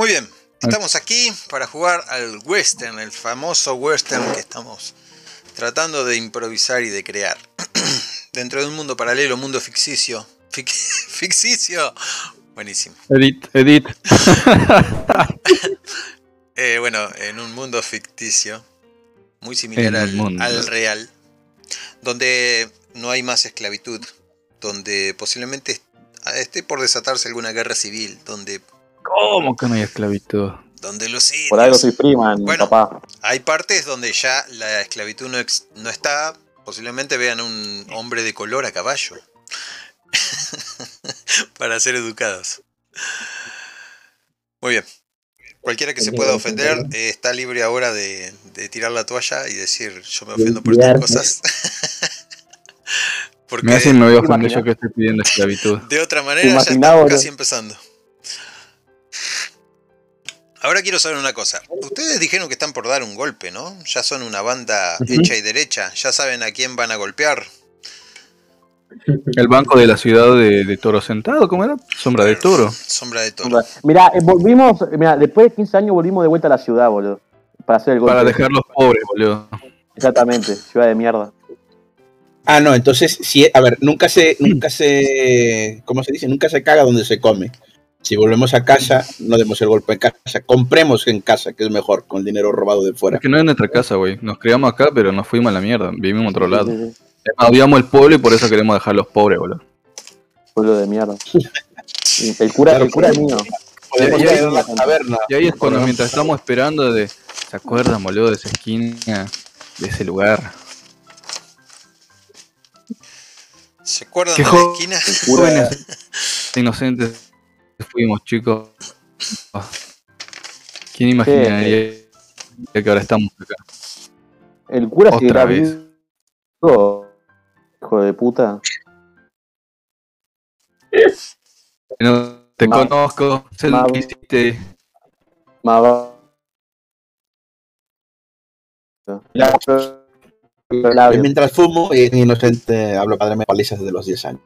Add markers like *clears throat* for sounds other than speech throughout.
Muy bien, estamos aquí para jugar al western, el famoso western que estamos tratando de improvisar y de crear. *clears throat* Dentro de un mundo paralelo, mundo ficticio. Fic- *laughs* ficticio. Buenísimo. Edit, edit. *laughs* Eh, bueno, en un mundo ficticio, muy similar al, al real, donde no hay más esclavitud, donde posiblemente est- esté por desatarse alguna guerra civil, donde, ¿Cómo que no hay esclavitud? donde los indios... Por algo soy Freeman, Bueno. papá. Hay partes donde ya la esclavitud no, ex- no está, posiblemente vean un hombre de color a caballo, *laughs* para ser educados. Muy bien. Cualquiera que se pueda ofender eh, está libre ahora de, de tirar la toalla y decir yo me ofendo por estas cosas. *laughs* Porque Me hacen me voy a ofender yo que estoy pidiendo esclavitud. de otra manera ya estamos casi empezando. Ahora quiero saber una cosa. Ustedes dijeron que están por dar un golpe, ¿no? Ya son una banda hecha y derecha. Ya saben a quién van a golpear. El banco de la ciudad de, de Toro Sentado, ¿cómo era? Sombra de Toro. Sombra de toro. Mirá, eh, volvimos, mirá, después de 15 años volvimos de vuelta a la ciudad, boludo. Para hacer el golpe. Para dejarlos pobres, boludo. Exactamente, ciudad de mierda. Ah, no, entonces, si, a ver, nunca se, nunca se, ¿cómo se dice? Nunca se caga donde se come. Si volvemos a casa, no demos el golpe en casa. Compremos en casa, que es mejor, con el dinero robado de fuera. Es que no es nuestra casa, güey. Nos criamos acá, pero nos fuimos a la mierda. Vivimos en otro lado. Odiamos el pueblo y por eso queremos dejarlos pobres, boludo. Pueblo de mierda. *laughs* El cura, el cura es mío. Podemos Y- y- ir a la taberna. Y ahí es cuando mientras estamos esperando de... ¿Se acuerdan, boludo, de esa esquina? De ese lugar. ¿Se acuerdan de la esquina? Jóvenes *laughs* inocentes fuimos, chicos. ¿Quién imaginaría que ahora estamos acá? El cura Otra vez. vivo. Hijo de puta. No te Ma- conozco, sé lo ma- que hiciste. Va- La- la- mientras fumo, y inocente, hablo padre me palizas desde los 10 años.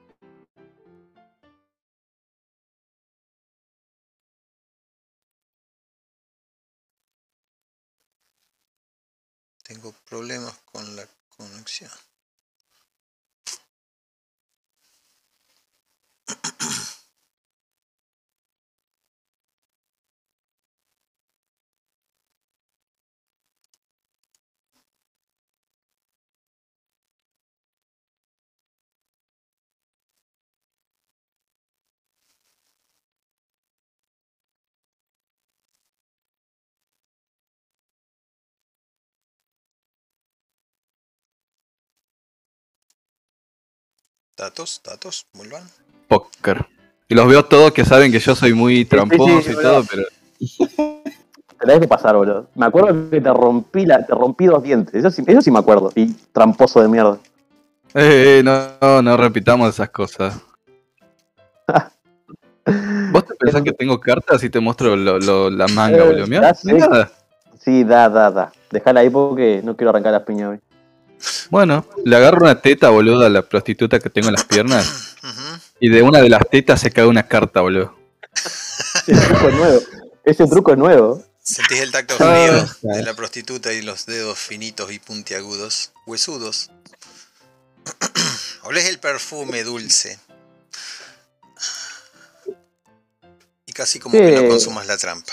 Tengo problemas con la conexión. Datos, datos, vuelvan. Póker. Y los veo todos que saben que yo soy muy tramposo sí, y sí, todo, pero *laughs* Te la dejo pasar, boludo. Me acuerdo que te rompí, la, te rompí dos dientes. Eso sí, eso sí me acuerdo. Y tramposo de mierda. Eh, eh, no, no, no repitamos esas cosas. *laughs* ¿Vos te pensás que tengo cartas y te muestro lo- lo- la manga, Eh, boludo? Nada. Sí, da, da, da. Dejala ahí porque no quiero arrancar las piñas hoy. Bueno, le agarro una teta, boludo, a la prostituta que tengo en las piernas y de una de las tetas se cae una carta, boludo. Ese truco es nuevo. Ese truco es nuevo. Sentís el tacto Ah, frío de la prostituta y los dedos finitos y puntiagudos, huesudos. *clears throat* Olés el perfume dulce. Y casi como que no consumas la trampa.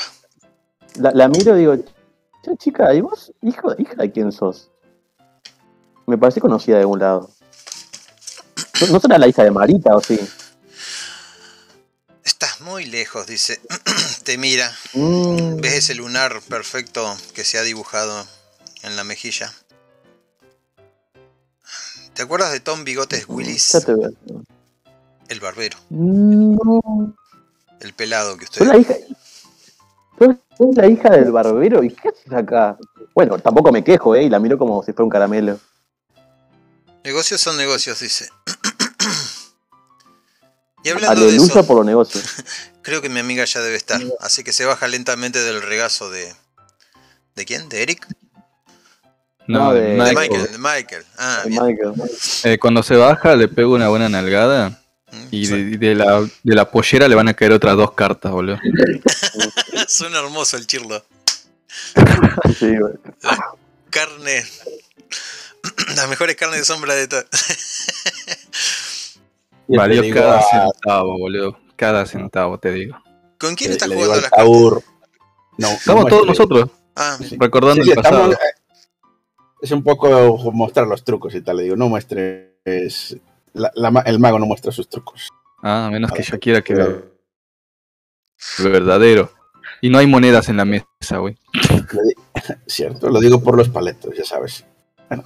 La, la miro y digo, "Che, chica, ¿y vos? Hijo, hija de quién sos? Me parece conocida de algún lado. ¿No, ¿no será la hija de Marita o sí? Estás muy lejos, dice. *clears throat* Te mira. Mm, ¿Ves ese lunar perfecto que se ha dibujado en la mejilla? ¿Te acuerdas de Tom Bigotes Willis? ya te veo. El barbero, No. el pelado que usted... ¿Sos la hija? ¿Sos, sos la hija del barbero? ¿Y qué haces acá? Bueno, tampoco me quejo, ¿eh? Y la miro como si fuera un caramelo. Negocios son negocios, dice. *clears throat* y hablando de Aleluya eso, por los negocios. *laughs* creo que mi amiga ya debe estar. Así que se baja lentamente del regazo de... ¿De quién? ¿De Eric? No, No, de de- De Michael. Michael, de Michael. Ah, bien. Michael. Eh, cuando se baja le pego una buena nalgada Mm, Y de, de la, de la pollera le van a caer otras dos cartas, boludo. *laughs* suena hermoso el chirlo. Sí, güey. Carne. *clears throat* Las mejores carnes de sombra de todo. *laughs* Valió cada a- centavo, boludo. Cada centavo, te digo. ¿Con quién estás jugando las cartas? Taur, No, Estamos no todos nosotros Ah, Sí. recordando Sí, sí, el pasado. estamos, eh, es un poco mostrar los trucos y tal. Le digo, no muestres. la- la ma- el mago no muestra sus trucos. Ah, a menos que yo quiera que Claro. verdadero. Y no hay monedas en la mesa, güey. *laughs* Cierto, lo digo por los paletos, ya sabes. Bueno,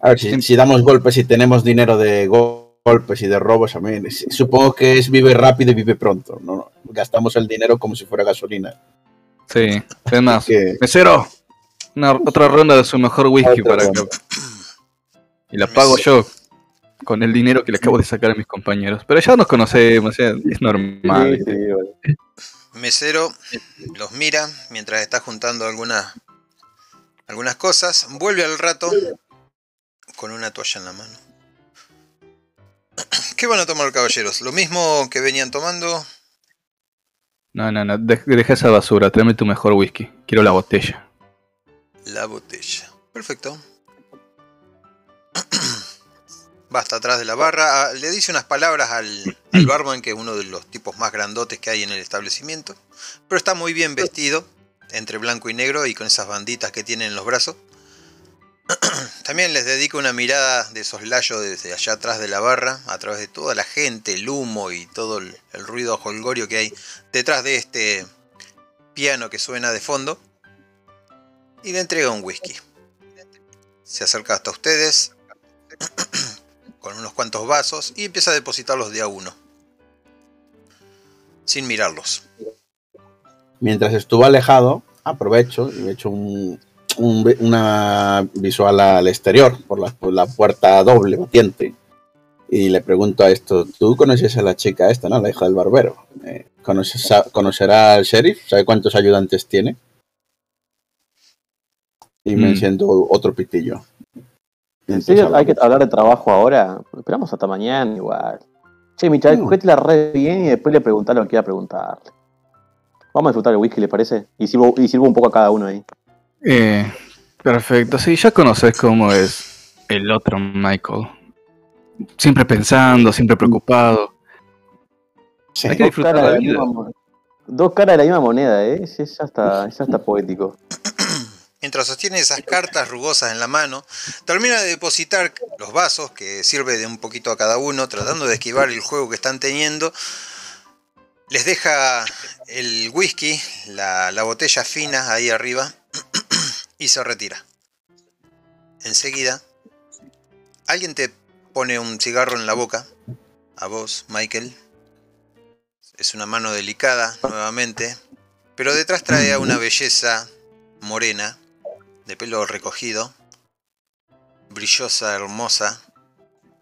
a ver, si, Sí. si damos golpes y tenemos dinero de go- golpes y de robos, a mí, supongo que es vive rápido y vive pronto. ¿no? Gastamos el dinero como si fuera gasolina. Sí. Es más, Que, mesero, una, otra ronda de su mejor whisky Otra para ronda. que. Y la pago yo con el dinero que le acabo de sacar a mis compañeros. Pero ya nos conocemos, es normal. Sí, sí, güey. Mesero los mira mientras está juntando algunas algunas cosas. Vuelve al rato con una toalla en la mano. *clears throat* ¿Qué van a tomar caballeros? ¿Lo mismo que venían tomando? No, no, no, de- deja esa basura, tráeme tu mejor whisky. Quiero la botella. La botella. Perfecto. *clears throat* Va hasta atrás de la barra. ah, Le dice unas palabras al, al barman, que es uno de los tipos más grandotes que hay en el establecimiento. Pero está muy bien vestido, entre blanco y negro y con esas banditas que tiene en los brazos. *clears throat* También les dedica una mirada de soslayo desde allá atrás de la barra, a través de toda la gente, el humo y todo el, el ruido holgorio que hay detrás de este piano que suena de fondo y le entrega un whisky. Se acerca hasta ustedes *clears throat* con unos cuantos vasos y empieza a depositarlos de a uno, sin mirarlos. mientras estuvo alejado, aprovecho y me echo un, un una visual al exterior por la, por la puerta doble batiente. Y le pregunto a esto, ¿tú conoces a la chica esta, no? La hija del barbero. Eh, ¿conoces a- ¿Conocerá al sheriff? ¿Sabe cuántos ayudantes tiene? Y me Mm. enciendo otro pitillo. ¿En Entonces serio hay que hablar de trabajo ahora? Esperamos hasta mañana igual. Che, Michael, No. cogete la red bien y después le preguntás lo que quiera preguntar. Vamos a disfrutar el whisky, ¿le parece? Y sirvo, y sirvo un poco a cada uno ahí. Eh, perfecto, sí, ya conoces cómo es el otro Michael. Siempre pensando, siempre preocupado. Sí. Hay que disfrutar la de vida. misma dos caras de la misma moneda, ¿eh? Sí, ya está, ya está poético. *clears throat* Mientras sostiene esas cartas rugosas en la mano, termina de depositar los vasos, que sirve de un poquito a cada uno, tratando de esquivar el juego que están teniendo. Les deja el whisky, la, la botella fina ahí arriba, *clears throat* y se retira. Enseguida, alguien te pone un cigarro en la boca, a vos, Michael. Es una mano delicada, nuevamente, pero detrás trae a una belleza morena, de pelo recogido, brillosa, hermosa,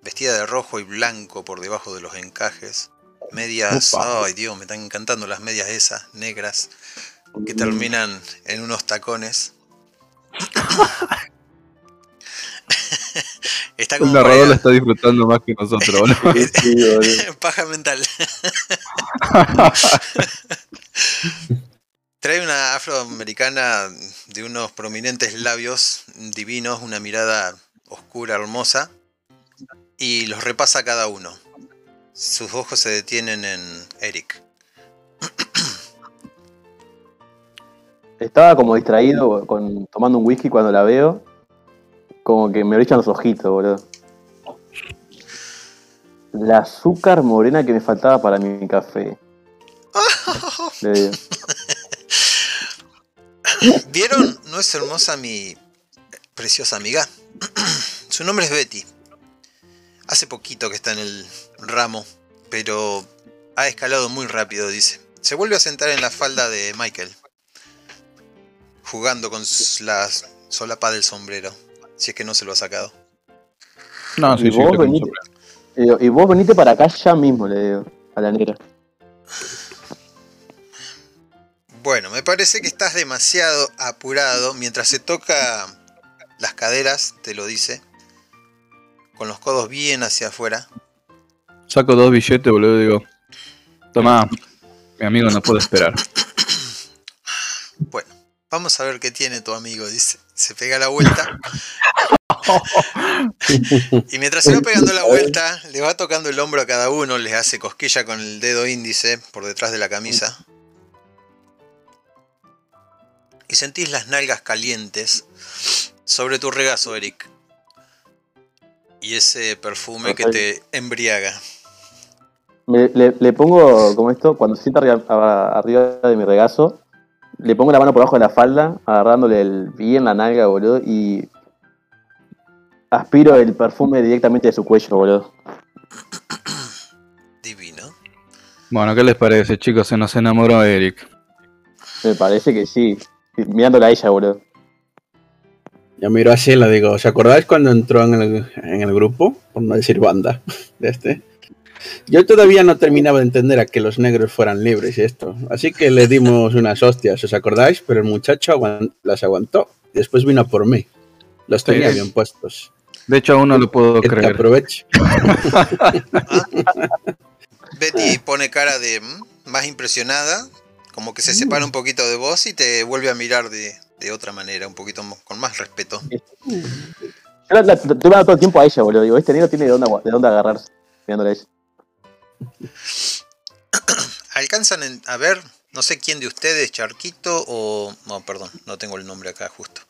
vestida de rojo y blanco por debajo de los encajes, medias, ay Dios, me están encantando las medias esas, negras, que terminan en unos tacones. *laughs* Está El como narrador lo para- está disfrutando más que nosotros. *laughs* Sí, paja mental. *laughs* Trae una afroamericana de unos prominentes labios divinos, una mirada oscura, hermosa, y los repasa cada uno. Sus ojos se detienen en Eric. Estaba como distraído con, tomando un whisky cuando la veo. Como que me brillan los ojitos, boludo. La azúcar morena que me faltaba para mi café. *laughs* Le digo. ¿Vieron? ¿No es hermosa mi preciosa amiga? *clears throat* Su nombre es Betty. Hace poquito que está en el ramo, pero ha escalado muy rápido, dice. Se vuelve a sentar en la falda de Michael, jugando con la solapa del sombrero, si es que no se lo ha sacado. No, sí, y, sí, vos venite, digo, y vos venite para acá ya mismo, le digo, a la negra. Bueno, me parece que estás demasiado apurado mientras se toca las caderas, te lo dice, con los codos bien hacia afuera. Saco dos billetes, boludo, y digo. Toma, mi amigo no puede esperar. Vamos a ver qué tiene tu amigo, dice. Se pega la vuelta. *laughs* y mientras se va pegando la vuelta, le va tocando el hombro a cada uno, les hace cosquilla con el dedo índice por detrás de la camisa. Y sentís las nalgas calientes sobre tu regazo, Eric. Y ese perfume que te embriaga. Le, le pongo como esto, cuando se sienta arriba de mi regazo, le pongo la mano por abajo de la falda, agarrándole el, bien la nalga, boludo, y aspiro el perfume directamente de su cuello, boludo. Divino. Bueno, ¿qué les parece, chicos? Se nos enamoró Eric. Me parece que sí. Mirándola a ella, boludo. Yo miro a Sheila, digo, ¿os acordáis cuando entró en el, en el grupo? Por no decir banda *laughs* de este. Yo todavía no terminaba de entender a que los negros fueran libres y esto. Así que le dimos unas hostias, ¿os acordáis? Pero el muchacho las aguantó. Y después vino a por mí. Los tenía Sí. bien puestos. De hecho, aún no lo puedo Que te creer. aproveche. *laughs* Betty pone cara de mm, más impresionada, como que se separa un poquito de vos y te vuelve a mirar de, de otra manera, un poquito con más respeto. Yo la, la- estoy mirando todo el tiempo a ella, boludo. Digo, este negro tiene de dónde, de dónde agarrarse. Mirándola a ella. *coughs* ¿Alcanzan en- a ver, no sé quién de ustedes, Charquito o... No, perdón, no tengo el nombre acá justo.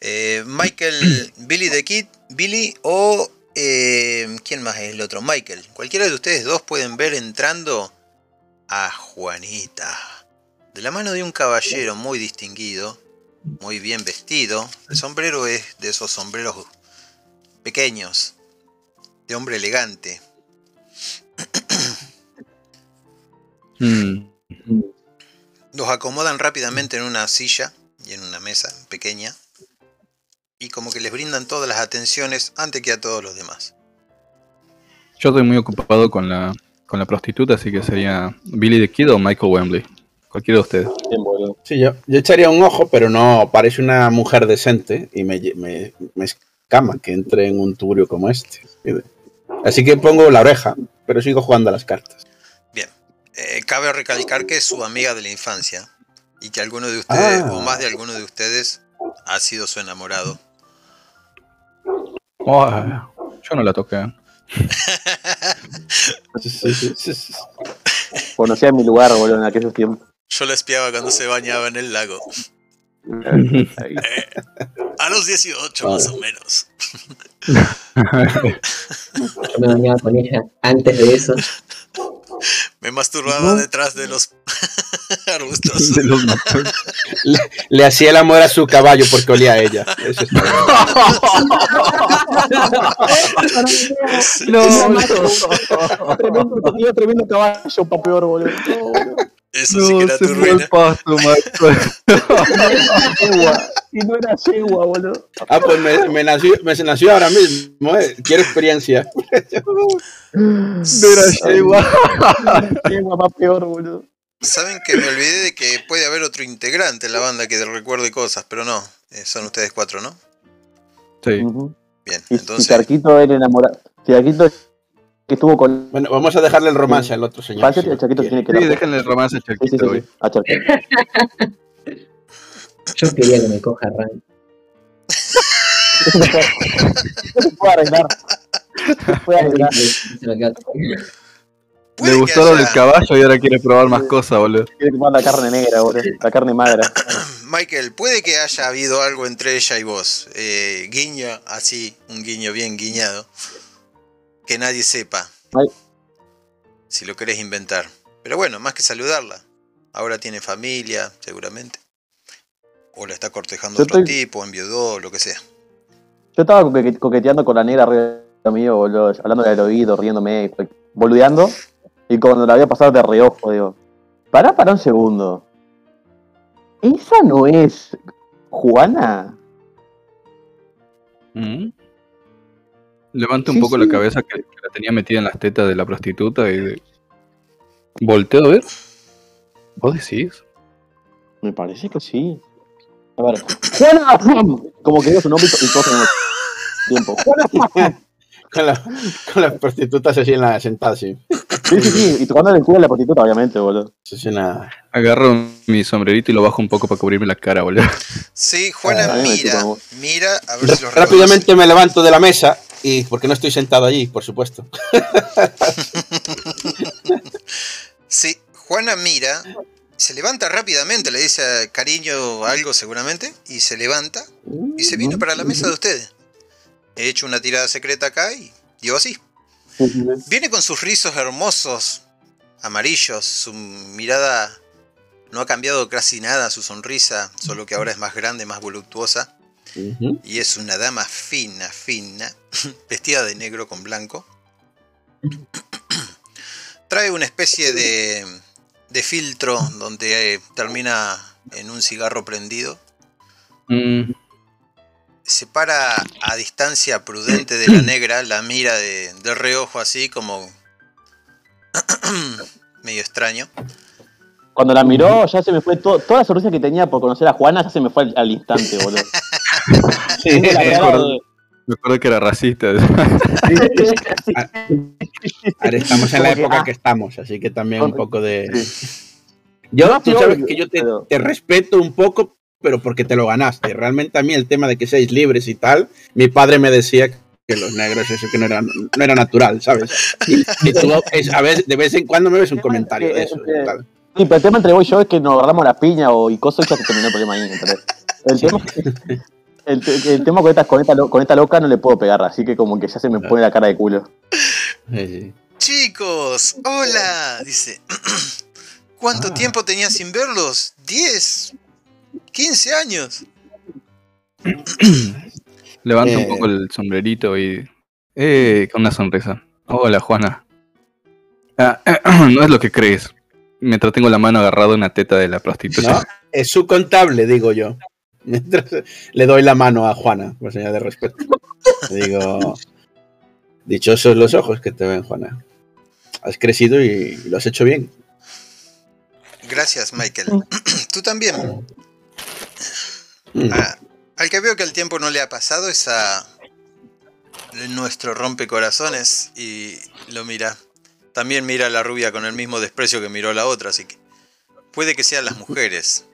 Eh, Michael, *coughs* Billy the Kid, Billy o... eh, ¿Quién más es el otro? Michael. Cualquiera de ustedes dos pueden ver entrando a Juanita. De la mano de un caballero muy distinguido, muy bien vestido. El sombrero es de esos sombreros pequeños, de hombre elegante. Mm. Los acomodan rápidamente en una silla y en una mesa pequeña. Y como que les brindan todas las atenciones antes que a todos los demás. Yo estoy muy ocupado con la, con la prostituta, así que sería Billy the Kid o Michael Wembley. Cualquiera de ustedes. Sí, yo, yo echaría un ojo, pero no, parece una mujer decente y me, me, me escama que entre en un tuburio como este. Así que pongo la oreja, pero sigo jugando a las cartas. Eh, cabe recalcar que es su amiga de la infancia. Y que alguno de ustedes, Ah. o más de alguno de ustedes, ha sido su enamorado. Oh, yo no la toqué. Conocía mi lugar, boludo, en aquellos tiempos. Yo la espiaba cuando se bañaba en el lago. Ahí. A los 18 más o menos. Yo me bañaba con ella antes de eso. Me masturbaba detrás de los *laughs* arbustos. De los matones. Le, le hacía el amor a su caballo porque olía a ella. Eso es todo. *laughs* No, tremendo, tremendo caballo, pa' peor, boludo. No, boludo. Eso sí que no, era se tu ruina. el pasto. *laughs* Y no era yegua, boludo. Ah, pues me, me nació, me nació ahora mismo. eh. Quiero experiencia. No era yegua. Yegua, pa' peor, boludo. Saben que me olvidé de que puede haber otro integrante en la banda que recuerde cosas, pero no. eh, son ustedes cuatro, ¿no? Sí. Bien, entonces. Charquito era enamorado. Si Charquito que estuvo con. Bueno, vamos a dejarle el romance al otro señor. Si tiene que Sí, dar- déjenle el romance a Sí, sí, sí. A Charquito. Yo quería que me coja eso se puede arreglar. Se puede arreglar. Le gustó lo del caballo y ahora quiere probar más cosas, boludo. Quiere tomar la carne negra, boludo. La carne magra. *coughs* Michael, puede que haya habido algo entre ella y vos. Eh, guiño, así, un guiño bien guiñado. Que nadie sepa. Ay. Si lo querés inventar. Pero bueno, más que saludarla. Ahora tiene familia, seguramente. O la está cortejando Yo otro estoy- tipo, enviudó, lo que sea. Yo estaba coque- coqueteando con la negra arriba mío, boludo. Hablándole al oído, riéndome, boludeando. Y cuando la voy a pasar de reojo, digo. Pará, pará un segundo. ¿Esa no es Juana? Mm. Levanta un Sí, poco sí. la cabeza que, que la tenía metida en las tetas de la prostituta y de... volteo a ver. ¿Vos decís? Me parece que sí. A ver. *laughs* ¡Juana! Como que digo su nombre y todos en el tiempo. *laughs* ¡Juana! con, la- con las prostitutas así en la sentada, sí. Sí, sí, sí. Y tocando el culo a la prostituta, obviamente, boludo. Eso es una... Agarro mi sombrerito y lo bajo un poco para cubrirme la cara, boludo. Sí, Juana Ah, mira, mira a ver si los Rápidamente me levanto de la mesa y porque no estoy sentado allí, por supuesto. Sí, Juana mira, se levanta rápidamente, le dice cariño algo seguramente, y se levanta y se viene para la mesa de ustedes. He hecho una tirada secreta acá y dio así. Sí, sí, sí. Viene con sus rizos hermosos, amarillos, su mirada no ha cambiado casi nada, su sonrisa, solo que ahora es más grande, más voluptuosa, Y es una dama fina, fina, *laughs* vestida de negro con blanco. *clears throat* Trae una especie de, de filtro donde eh, termina en un cigarro prendido. Mm, Se para a distancia prudente de la negra, la mira de, de reojo así como *clears throat* medio extraño. Cuando la miró, ya se me fue todo, toda la sonrisa que tenía por conocer a Juana, ya se me fue al, al instante, *laughs* boludo. Sí, *laughs* eh, cara de- me acuerdo que era racista. *laughs* ahora estamos en la que, época ah. que estamos, así que también un poco de... Sí. Yo, No, tú sabes que yo te, pero- te respeto un poco, pero porque te lo ganaste. Realmente a mí el tema de que seáis libres y tal, mi padre me decía que los negros eso que no era, no era natural, ¿sabes? Y, y tú es- a veces, de vez en cuando me ves un comentario de eso. y tal. Sí, pero el tema entre vos y yo es que nos agarramos la piña o y cosas y ya se terminó el problema ahí. El tema, el, te- el tema con, esta, con, esta, lo- con esta loca no le puedo pegar, así que como que ya se me pone la cara de culo. Chicos, hola, dice. *clears throat* ¿Cuánto Ah. tiempo tenía sin verlos? ¿10? ¿15 años? *clears throat* Levanta Eh. un poco el sombrerito y. Eh, con una sonrisa. Hola, Juana. Ah, *clears throat* no es lo que crees. Mientras tengo la mano agarrada a una teta de la prostituta. No, es su contable, digo yo. *laughs* Mientras le doy la mano a Juana, por señal de respeto. Digo, dichosos los ojos que te ven, Juana. Has crecido y lo has hecho bien. Gracias, Michael. *clears throat* Tú también. Mm. Ah, al que veo que el tiempo no le ha pasado es a nuestro rompecorazones y lo mira. También mira a la rubia con el mismo desprecio que miró a la otra, así que puede que sean las mujeres,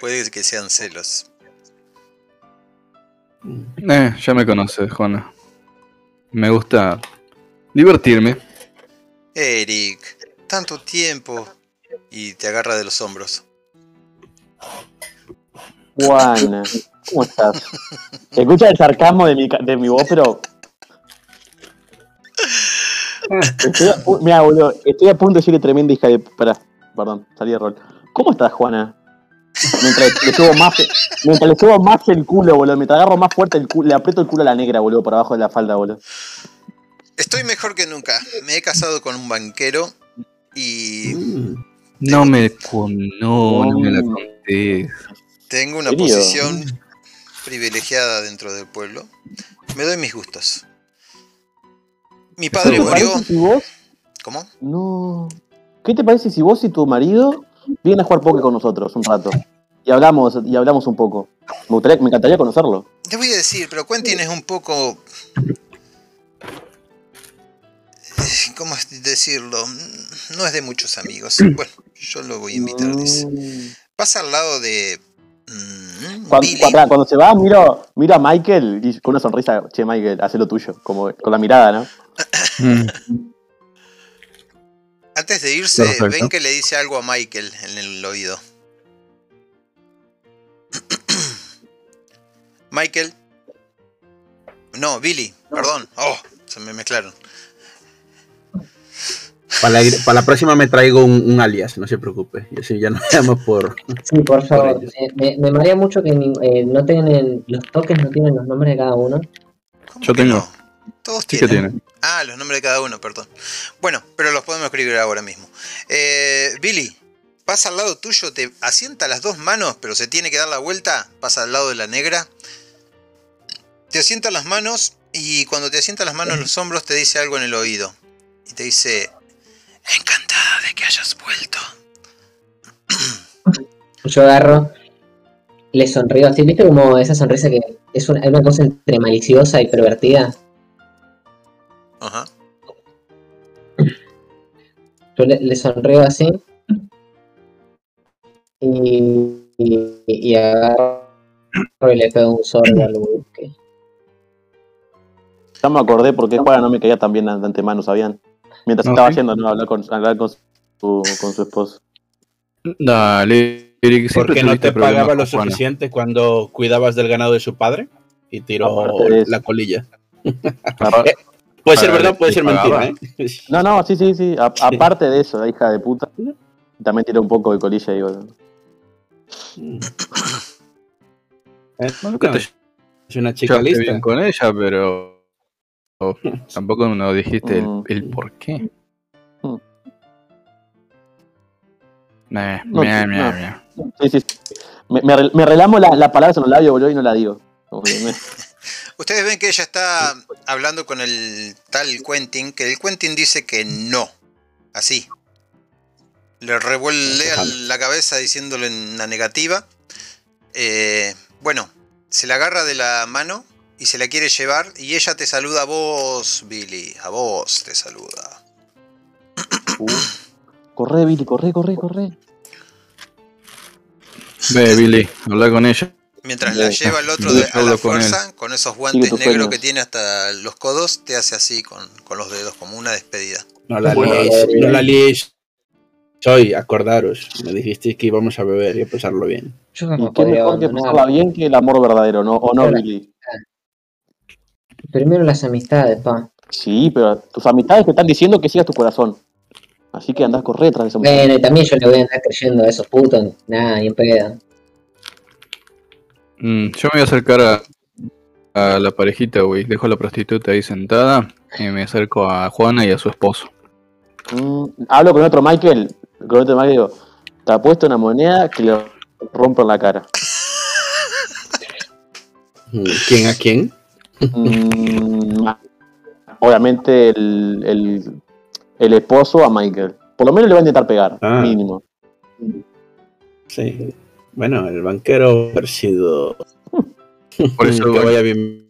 puede que sean celos. Eh, ya me conoces, Juana. Me gusta divertirme. Eric, tanto tiempo y te agarra de los hombros. Juana, ¿cómo estás? Se escucha el sarcasmo de mi, ca- de mi voz, pero. Estoy a, mira, boludo, estoy a punto de decirle tremenda hija de. Pará, perdón, salí de rol. ¿Cómo estás, Juana? Mientras le subo más, mientras le subo más el culo, boludo. Mientras agarro más fuerte el culo, le aprieto el culo a la negra, boludo, por abajo de la falda, boludo. Estoy mejor que nunca. Me he casado con un banquero y Mm. No me. con- No, no me la conté. tengo una posición privilegiada dentro del pueblo. Me doy mis gustos. Mi padre ¿Qué te murió. si vos ¿Cómo? No. ¿Qué te parece si vos y tu marido vienen a jugar póker con nosotros un rato? Y hablamos, y hablamos un poco. Me, gustaría, me encantaría conocerlo. Te voy a decir, pero Quentin es un poco. eh, ¿Cómo decirlo? No es de muchos amigos. Bueno, yo lo voy a invitar, dice. Mm. Pasa al lado de. Mm, Cuando, Billy. cuando- cuando se va, miro, miro a Michael y con una sonrisa, che, Michael, haz lo tuyo, como con la mirada, ¿no? *laughs* Antes de irse, Perfecto. ven que le dice algo a Michael en el oído. *clears throat* Michael. No, Billy, perdón. Oh, se me mezclaron. Para, la, para la próxima me traigo un, un alias, no se preocupe. Y así ya no llamo por. Sí, por favor. me, me marea mucho que ni- eh, no tienen los toques, no tienen los nombres de cada uno. ¿Cómo Yo tengo. no? Todos tienen. tiene. Ah, los nombres de cada uno, perdón. Bueno, pero los podemos escribir ahora mismo. Eh, Billy, pasa al lado tuyo, te asienta las dos manos, pero se tiene que dar la vuelta, pasa al lado de la negra. Te asienta las manos y cuando te asienta las manos en los hombros te dice algo en el oído. Y te dice, encantada de que hayas vuelto. *clears throat* Yo agarro, le sonrío así, ¿viste como esa sonrisa que es una, una cosa entre maliciosa y pervertida? Ajá. Yo le, le sonrío así. Y, y, y agarro y le pego un sorbo al buque. Ya me acordé porque Juana no me caía tan bien de antemano, ¿sabían? Mientras ¿No, estaba sí? yendo, ¿no? Hablar con, hablar con, su, con su esposo. Dale, Eric, Porque no te pagaba lo suficiente cuando cuidabas del ganado de su padre y tiró la colilla. Apar- *laughs* Puede ser verdad, puede ¿te ser mentira? ¿eh? No, no, sí, sí, sí. A- aparte de eso, la hija de puta. También tiró un poco de colilla, digo. Eh, no, te es una chica lista. con ella, pero tampoco nos dijiste Mm. el, el por qué. No. Sí, sí. sí. Me, me, re- me relamo la, la palabra en los labios, boludo, y no la digo. *laughs* Ustedes ven que ella está hablando con el tal Quentin, que el Quentin dice que no. Así. Le revuelve la cabeza diciéndole en la negativa. Eh, bueno, se la agarra de la mano y se la quiere llevar. Y ella te saluda a vos, Billy. A vos te saluda. Uh. Corre, Billy, corre, corre, corre. Ve, Billy, habla con ella. Mientras la lleva el otro de, a la con fuerza, con esos guantes negros sueños. que tiene hasta los codos, te hace así con, con los dedos, como una despedida. No la Bueno, liéis, no la liéis. Soy, acordaros, me dijisteis que íbamos a beber y a pasarlo bien. Yo Y no qué podría mejor que pasarla bien que el amor verdadero, ¿no? ¿O no. Billy? Primero las amistades, pa. Sí, pero tus amistades te están diciendo que sigas tu corazón. Así que andás a correr tras de esa mujer. Bueno, y también yo le voy a andar creyendo a esos putos. Nada, ni en pedo. Mm, yo me voy a acercar a, a la parejita, güey. Dejo a la prostituta ahí sentada y me acerco a Juana y a su esposo. Mm, hablo con otro Michael. Con otro Michael digo, te ha puesto una moneda que le rompo en la cara. Mm, ¿Quién a quién? Mm, obviamente el, el, el esposo a Michael. Por lo menos le va a intentar pegar, Ah. mínimo. Sí. Bueno, el banquero ha sido. Por eso, que vaya bien.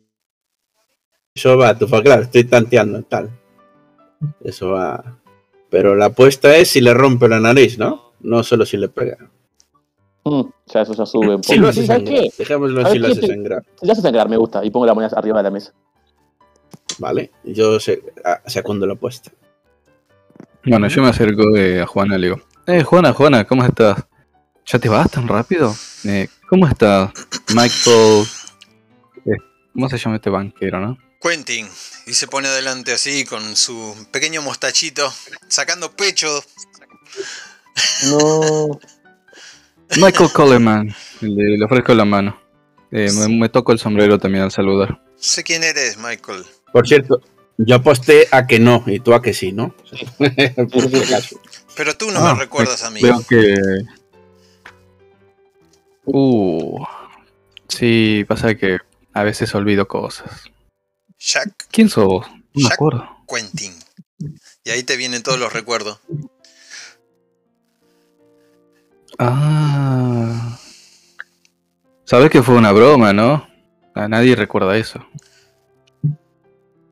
Eso va, tú, claro, estoy tanteando, tal. Eso va. Pero la apuesta es si le rompe la nariz, ¿no? No solo si le pega. Mm, ya eso ya sube un poco. Si lo hace Sí, ¿sabes qué? Dejémoslo en ¿Sabes si lo hace sangrar. Ya se sangrar, me gusta. Y pongo la moneda arriba de la mesa. Vale. Yo sé, ah, secundo la apuesta. Bueno, yo me acerco eh, a Juana y le digo, eh, Juana, Juana, ¿cómo estás? ¿Ya te vas tan rápido? Eh, ¿Cómo estás? Michael... eh, ¿Cómo se llama este banquero, no? Quentin, y se pone adelante así con su pequeño mostachito, sacando pecho. No. Michael Coleman. Le, le ofrezco la mano. Eh, me, me toco el sombrero también al saludar. Sé quién eres, Michael. Por cierto, yo aposté a que no y tú a que sí, ¿no? Por si acaso. Pero tú no Ah, me recuerdas a mí. Veo que... Uh... Sí, pasa que a veces olvido cosas. Jack ¿Quién sos vos? No me acuerdo. Quentin. Y ahí te vienen todos los recuerdos. Ah. Sabes que fue una broma, ¿no? A nadie recuerda eso.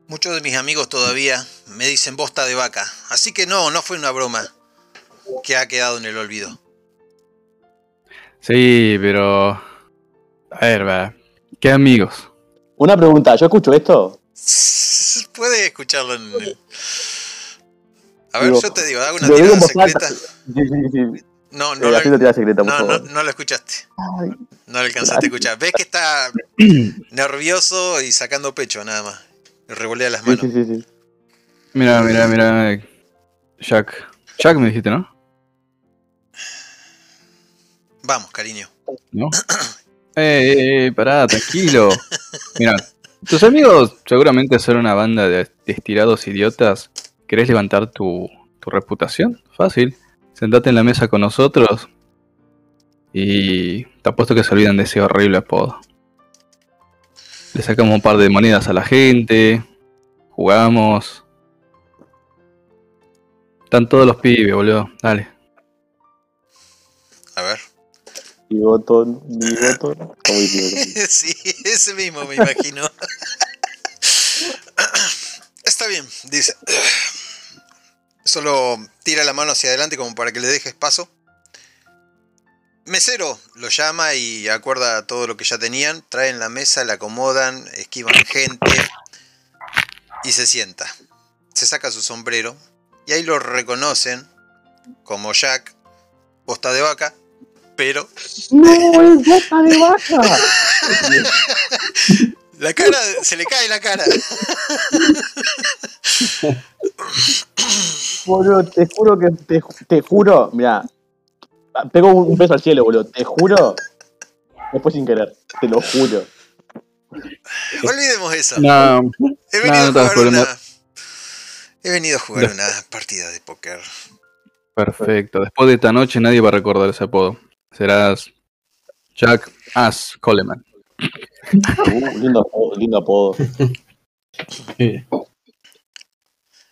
Muchos de mis amigos todavía me dicen bosta de vaca. Así que no, no fue una broma que ha quedado en el olvido. Sí, pero... A ver, va. ¿Qué amigos? Una pregunta, ¿yo escucho esto? *laughs* Puedes escucharlo en el... A ver, Digo, yo te digo, hago una lo digo tirada alta. secreta. Sí, sí, sí. No, no, Eh, la- no, no, favor. no lo escuchaste. Ay, No lo alcanzaste a escuchar. Ves que está *clears throat* nervioso y sacando pecho nada más. Revolea las manos. sí, sí, sí. Mira, mira, mira. Jack. Jack me dijiste, ¿no? Vamos, cariño. ¿No? *clears throat* Eh, eh, eh, pará, tranquilo. Mira, tus amigos seguramente son una banda de de estirados idiotas. ¿Querés levantar tu, tu reputación? Fácil. Sentate en la mesa con nosotros y te apuesto que se olvidan de ese horrible apodo. Le sacamos un par de monedas a la gente, jugamos. Están todos los pibes, boludo. Dale. A ver. Bigotón. Como dice bigotón. *laughs* sí, ese mismo me imagino. *laughs* Está bien, dice. Solo tira la mano hacia adelante como para que le dejes paso. Mesero lo llama y acuerda todo lo que ya tenían. Traen la mesa, la acomodan, esquivan gente y se sienta. Se saca su sombrero y ahí lo reconocen como Jack, posta de vaca, pero ¡No, es bota de vaca! *laughs* la cara, se le cae la cara. *laughs* Boludo, te juro que. Te, te juro, mira. Pego un beso al cielo, boludo. Te juro. Después sin querer. Te lo juro. Olvidemos eso. No, He venido, no, no a jugar una, he venido a jugar una partida de póker. perfecto. Después de esta noche nadie va a recordar ese apodo. Serás Jack As Coleman. Uh, lindo, apodo, lindo apodo. *laughs*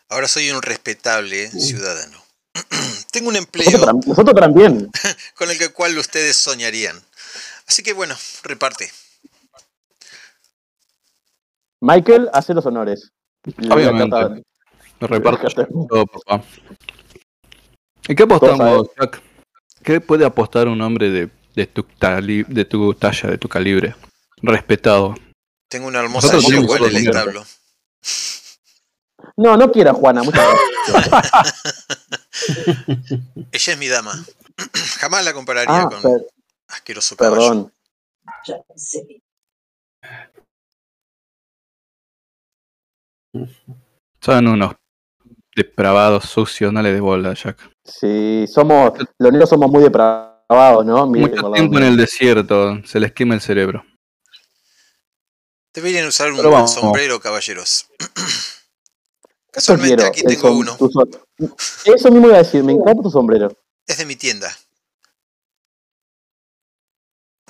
Ahora soy un respetable ciudadano. *clears throat* Tengo un empleo nosotros también. *laughs* con el cual ustedes soñarían. Así que bueno, reparte. Michael, hace los honores. Obviamente. reparto Fíjate. todo, papá. ¿Y qué apostamos, Jack? ¿Qué puede apostar un hombre de, de, tu tali- de tu talla, de tu calibre? Respetado. Tengo una hermosa Nosotros en el establo. No, no quiera Juana, muchas gracias. *laughs* Ella es mi dama. *clears throat* Jamás la compararía Ah, con per- asqueroso caballo. perdón. Son unos depravados, sucios, no le des bola, Jack. Sí, somos. Los negros somos muy depravados, ¿no? Miren, Mucho tiempo en el desierto, se les quema el cerebro. Deberían usar un buen vamos. sombrero, caballeros. *clears throat* Casualmente quiero, aquí tengo som- uno. Eso mismo iba a decir, me encanta tu sombrero. Es de mi tienda.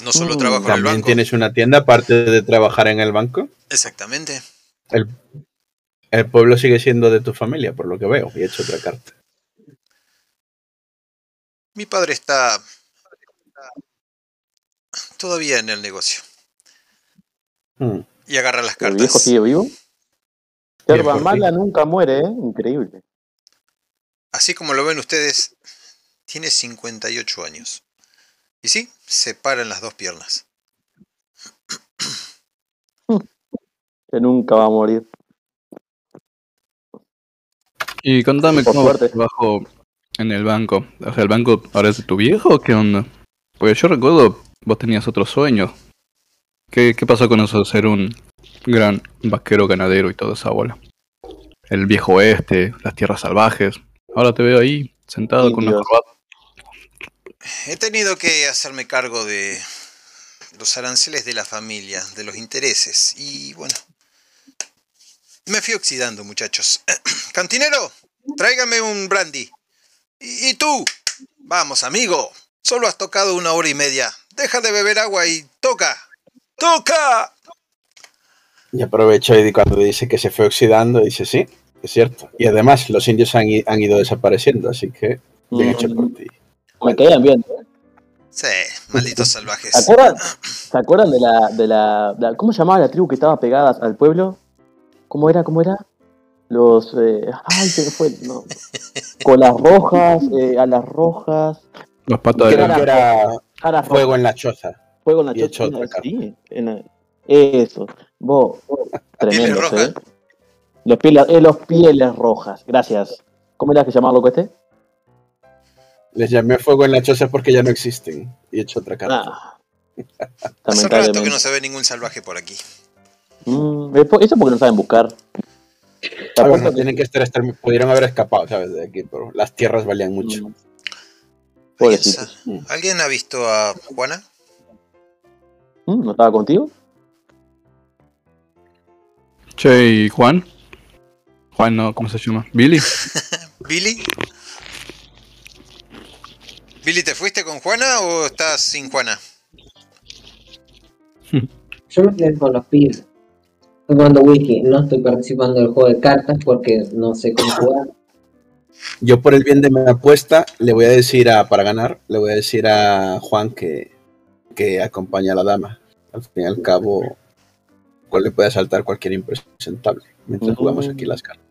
No solo Mm. trabajo en el También banco. tienes una tienda aparte de trabajar en el banco. Exactamente. El, el pueblo sigue siendo de tu familia, por lo que veo, y he hecho otra carta. Mi padre está todavía en el negocio. Hmm. Y agarra las ¿El viejo cartas. sigue vivo? Yerba mala nunca muere, ¿eh? Increíble. Así como lo ven ustedes, tiene 58 años. Y sí, se paran las dos piernas. *clears throat* Que nunca va a morir. Y contame Por cómo suerte. trabajo en el banco. O sea, ¿el banco ahora es de tu viejo o qué onda? Porque yo recuerdo, vos tenías otro sueño. ¿Qué, qué pasó con eso de ser un gran vaquero ganadero y toda esa bola? El viejo oeste, las tierras salvajes. Ahora te veo ahí, sentado con una corbata. He tenido que hacerme cargo de los aranceles de la familia, de los intereses. Y bueno, me fui oxidando, muchachos. *clears throat* Cantinero, tráigame un brandy. ¿Y, y tú? Vamos, amigo. Solo has tocado una hora y media. Deja de beber agua y toca. ¡Toca! Y aprovecho y cuando dice que se fue oxidando, dice sí, es cierto. Y además los indios han, ido desapareciendo, así que bien hecho por ti. Me caían bien. ¿eh? Sí, malditos salvajes. ¿Se acuerdan, ¿Se acuerdan de la, de la, de la- ¿Cómo se llamaba la tribu que estaba pegada al pueblo? ¿Cómo era? ¿Cómo era? Los. eh, ay, se me fue. No. Con las rojas, eh, a las rojas. Los patos de era Caras fuego en la choza. Fuego en la chocha, sí, en la- Eso. Vos, tremendo, rojas. ¿eh? Los pieles, eh, los pieles rojas, gracias. ¿Cómo era que se llamaba loco este? Les llamé fuego en la choza porque ya no existen. Y he hecho otra carta. Ah, Hace rato que no se ve ningún salvaje por aquí. Mm, eso porque no saben buscar. Ah, bueno, que- tienen que estar, estar- pudieron haber escapado, ¿sabes? De aquí, pero las tierras valían mucho. Mm, ¿Alguien, Pobrecitos. sa- ¿Alguien ha visto a Juana? Mm, ¿No estaba contigo? Che, ¿y Juan? Juan, no, ¿cómo se llama? ¿Billy? *laughs* ¿Billy? ¿Billy, te fuiste con Juana o estás sin Juana? *laughs* Yo me quedé con los pibes. Estoy tomando whisky, no estoy participando del juego de cartas porque no sé cómo jugar. Yo por el bien de mi apuesta, le voy a decir a, para ganar, le voy a decir a Juan que, que acompañe a la dama. Al fin y al cabo, cual le puede saltar cualquier impresentable mientras Mm. jugamos aquí las cartas.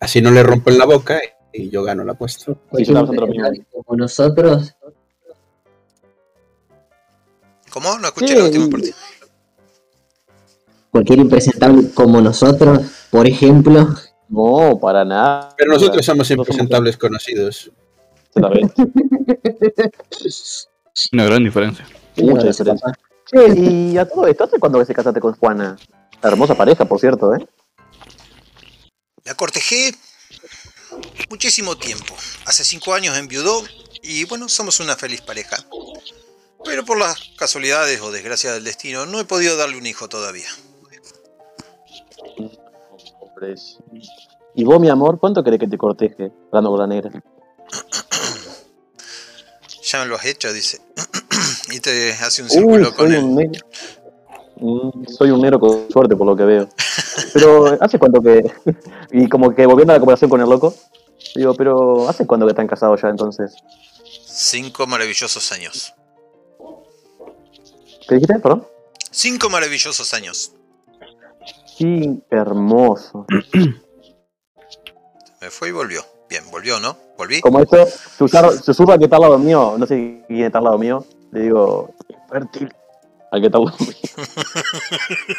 Así no le rompen la boca y yo gano la apuesta. Sí, Pues como nosotros, ¿Cómo? No escuché Sí, la última parte. cualquier impresentable como nosotros, por ejemplo, No, para nada. Pero nosotros somos No somos- impresentables conocidos. *laughs* Una gran diferencia. Mucha diferencia. Che, y a todo esto, ¿hace cuándo que se casaste con Juana? Hermosa pareja, por cierto, ¿eh? La cortejé muchísimo tiempo. Hace cinco años enviudó y bueno, somos una feliz pareja. Pero por las casualidades o desgracias del destino, no he podido darle un hijo todavía. Y vos, mi amor, ¿cuánto querés que te corteje? La negra. Ya me lo has hecho, dice. *clears throat* y te hace un Uy, círculo con soy él. un. Mm, Soy un negro con suerte, por lo que veo. Pero, ¿hace cuánto que.? *laughs* y como que volviendo a la conversación con el loco. Digo, pero ¿hace cuánto que están casados ya entonces? Cinco maravillosos años. ¿Qué dijiste? Perdón. Cinco maravillosos años. Sí, hermoso. Me fue y volvió. Bien, volvió, ¿no? ¿Volví? Como esto, susurra, que está al lado mío. No sé quién está al lado mío. Le digo, fértil. Al que está al lado mío. *laughs*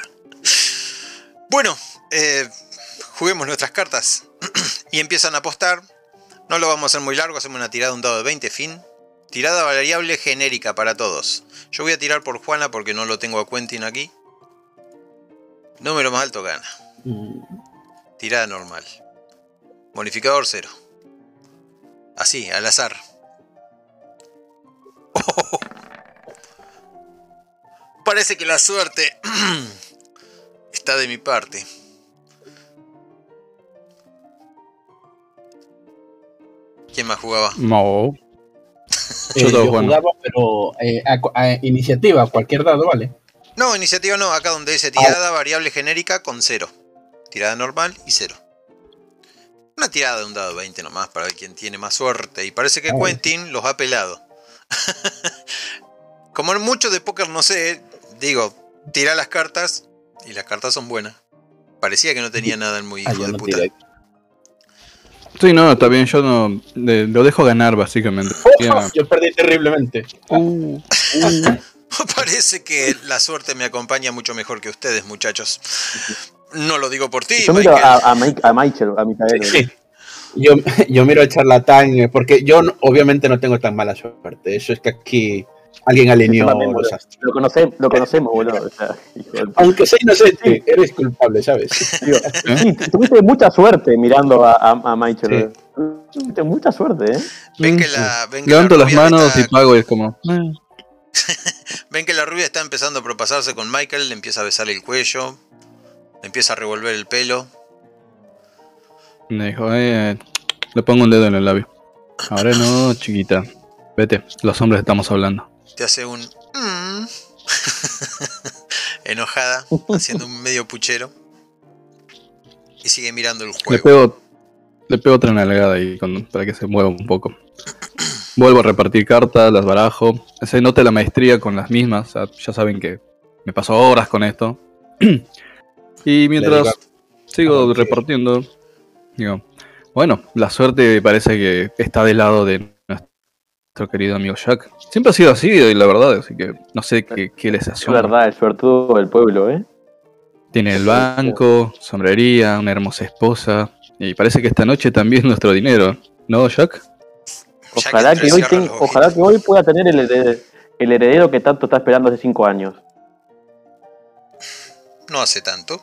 Bueno, eh, juguemos nuestras cartas. *clears throat* y empiezan a apostar. No lo vamos a hacer muy largo, hacemos una tirada, un dado de 20, fin. Tirada variable genérica para todos. Yo voy a tirar por Juana porque no lo tengo a Quentin aquí. Número más alto gana. Mm, Tirada normal. Bonificador 0. Así, al azar. *laughs* Parece que la suerte *clears throat* está de mi parte. ¿Quién más jugaba? No. Eh, Yo yo bueno. jugaba, pero eh, a, iniciativa, cualquier dado, ¿vale? No, iniciativa no, acá donde dice tirada variable genérica con 0. Tirada normal y 0. Una tirada de un dado 20 nomás para ver quién tiene más suerte. Y parece que. Quentin los ha pelado. *laughs* Como en mucho de póker no sé, digo, tira las cartas y las cartas son buenas. Parecía que no tenía nada en muy Ah, hijo de no puta. Sí, no, está bien, yo no. lo dejo ganar, básicamente. *laughs* Yo perdí terriblemente. *laughs* Uh, Parece que la suerte me acompaña mucho mejor que ustedes, muchachos. No lo digo por ti, Yo miro Michael. a, a, Mike- a Michael, a Micael. Sí. Yo, yo miro al charlatán, eh, porque yo no- obviamente no tengo tan mala suerte. Eso es que aquí alguien alineó también, los astros. Lo, conoce- lo conocemos, boludo. O sea. Aunque sea inocente, eres culpable, ¿sabes? Digo, sí, tuviste mucha suerte mirando a, a, a Michael. Tuviste mucha suerte, ¿eh? Ven que la, ven que Levanto la las manos está- y pago y es como. eh. *laughs* Ven que la rubia está empezando a propasarse con Michael, le empieza a besar el cuello, empieza a revolver el pelo. Me dijo, eh, le pongo un dedo en el labio. Ahora no, chiquita. Vete, los hombres estamos hablando. Te hace un... "Mm". *laughs* Enojada, haciendo un medio puchero. Y sigue mirando el Le juego. pego, le pego otra nalgada ahí con- para que se mueva un poco. *clears throat* Vuelvo a repartir cartas, las barajo. Se nota la maestría con las mismas. o sea, ya saben que me paso horas con esto. *clears throat* y mientras sigo Ok. repartiendo, digo, bueno, la suerte parece que está del lado de nuestro querido amigo Jack. Siempre ha sido así, la verdad, así que no sé qué, qué les Es hace. verdad, el suertudo del pueblo, ¿eh? Tiene el banco, sombrería, una hermosa esposa. Y parece que esta noche también *laughs* nuestro dinero. ¿No, Jack? Ojalá que, hoy cierra ten- los ojalá ojitos. que hoy pueda tener el heredero que tanto está esperando hace cinco años. No hace tanto.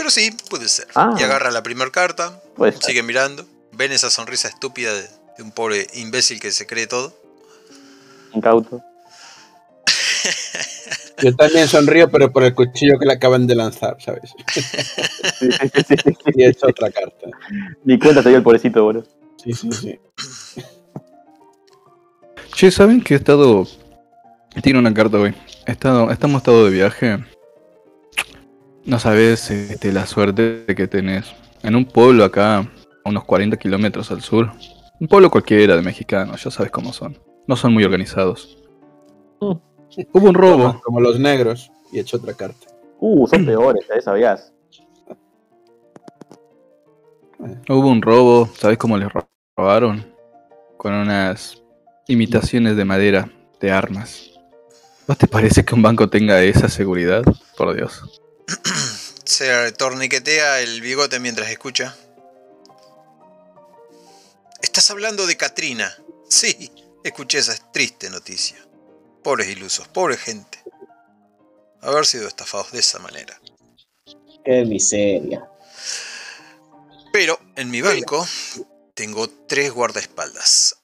Pero sí, puede ser. Ah. Y agarra la primera carta, Pues, sigue mirando. Ven esa sonrisa estúpida de, de un pobre imbécil que se cree todo. incauto. Yo también sonrío, pero por el cuchillo que le acaban de lanzar, ¿sabes? Sí, sí, sí. *laughs* Y he hecho otra carta. Ni cuenta se dio el pobrecito, boludo. Sí, sí, sí. Che, ¿saben que he estado... Tiene una carta hoy. He estado, estamos estado de viaje. No sabes este, la suerte que tenés. En un pueblo acá, a unos 40 kilómetros al sur. Un pueblo cualquiera de mexicanos, ya sabes cómo son. No son muy organizados. Mm. Hubo un robo. Como, como los negros. Y hecho otra carta. Uh, son peores, ¿eh? ¿Sabías? Hubo un robo, ¿sabes cómo les ro- robaron? Con unas imitaciones de madera de armas. ¿No te parece que un banco tenga esa seguridad? Por Dios. *clears throat* Se torniquetea el bigote mientras escucha. Estás hablando de Katrina. Sí, escuché esa triste noticia. Pobres ilusos, pobre gente. Haber sido estafados de esa manera. Qué miseria. Pero en mi banco tengo tres guardaespaldas.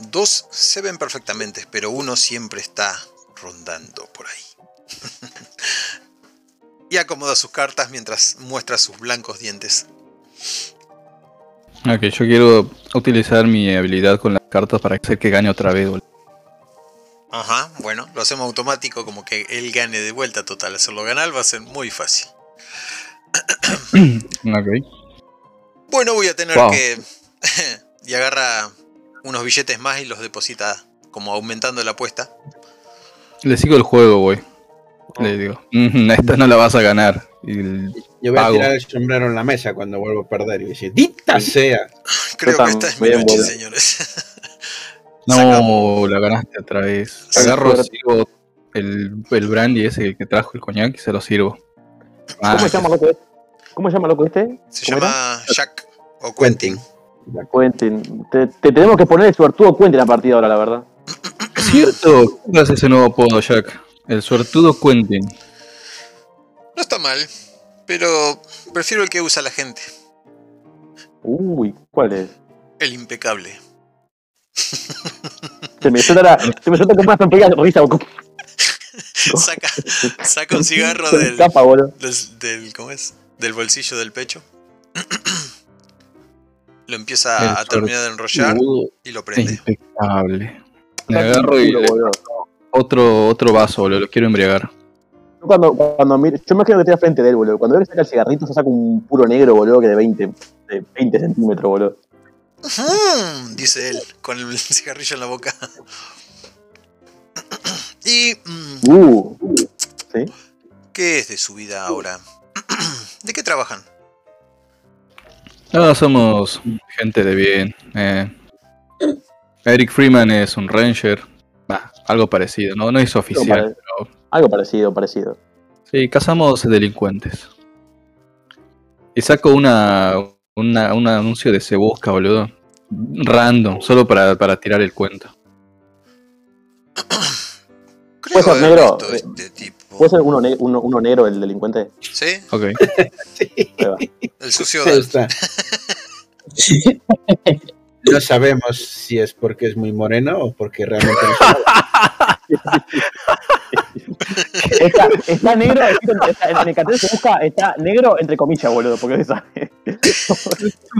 Dos se ven perfectamente, pero uno siempre está rondando por ahí. *laughs* y acomoda sus cartas mientras muestra sus blancos dientes. Ok, yo quiero utilizar mi habilidad con las cartas para hacer que gane otra vez. boludo. Ajá, bueno, lo hacemos automático, como que él gane de vuelta total. Hacerlo ganar va a ser muy fácil. *clears throat* Ok. Bueno, voy a tener Wow. que... *laughs* y agarra unos billetes más y los deposita como aumentando la apuesta. Le sigo el juego, güey. Le digo, "Mm, esta no la vas a ganar. Y Yo voy a tirar el sombrero en la mesa cuando vuelvo a perder y decir, ¡Dita sea! Creo que esta es mi noche, señores. *laughs* No, Sacamos- la ganaste otra vez. Agarro, sirvo el, el brandy ese que trajo el coñac y se lo sirvo. Ah, ¿Cómo se llama loco este? ¿Cómo se llama loco este? Se ¿Cómo era? llama Jack o Quentin. Quentin. Te, te tenemos que poner el suertudo Quentin a partir de ahora, la verdad. Cierto, ¿qué hace ese nuevo apodo, Jack? El suertudo Quentin. No está mal, pero prefiero el que usa la gente. Uy, ¿cuál es? El impecable. *laughs* Se me suelta, la, se me zampilla de risa. como- Saca, saca un cigarro del, escapa, del, del- ¿cómo es? Del bolsillo del pecho. *clears throat* Lo empieza El a terminar de enrollar y lo prende. Impecable. Saca agarro y le- boludo. Otro, otro vaso, boludo, lo quiero embriagar. Yo cuando, cuando miro, yo me imagino que estoy al frente de él, boludo. Cuando él saca el cigarrito, se saca un puro negro, boludo, que de 20, de 20 centímetros, boludo. Dice él, con el *laughs* cigarrillo en la boca. *clears throat* ¿Y mm, Uh, ¿sí? qué es de su vida ahora? *clears throat* ¿De qué trabajan? No, somos gente de bien. eh. Eric Freeman es un ranger. Bah, algo parecido, no, no es oficial. pero Algo parecido, parecido. sí, cazamos delincuentes. Y saco una, una- un anuncio de Se Busca, boludo. Random, solo para, para tirar el cuento. *coughs* Creo ser haber negro, eh, este tipo. ¿Puede ser uno, ne- uno, uno negro el delincuente? ¿Sí? Ok. *laughs* El sucio está. *laughs* *laughs* No sabemos si es porque es muy moreno o porque realmente no. Está, está negro, está- en el cartel se busca, está negro entre comillas, boludo, porque se sabe.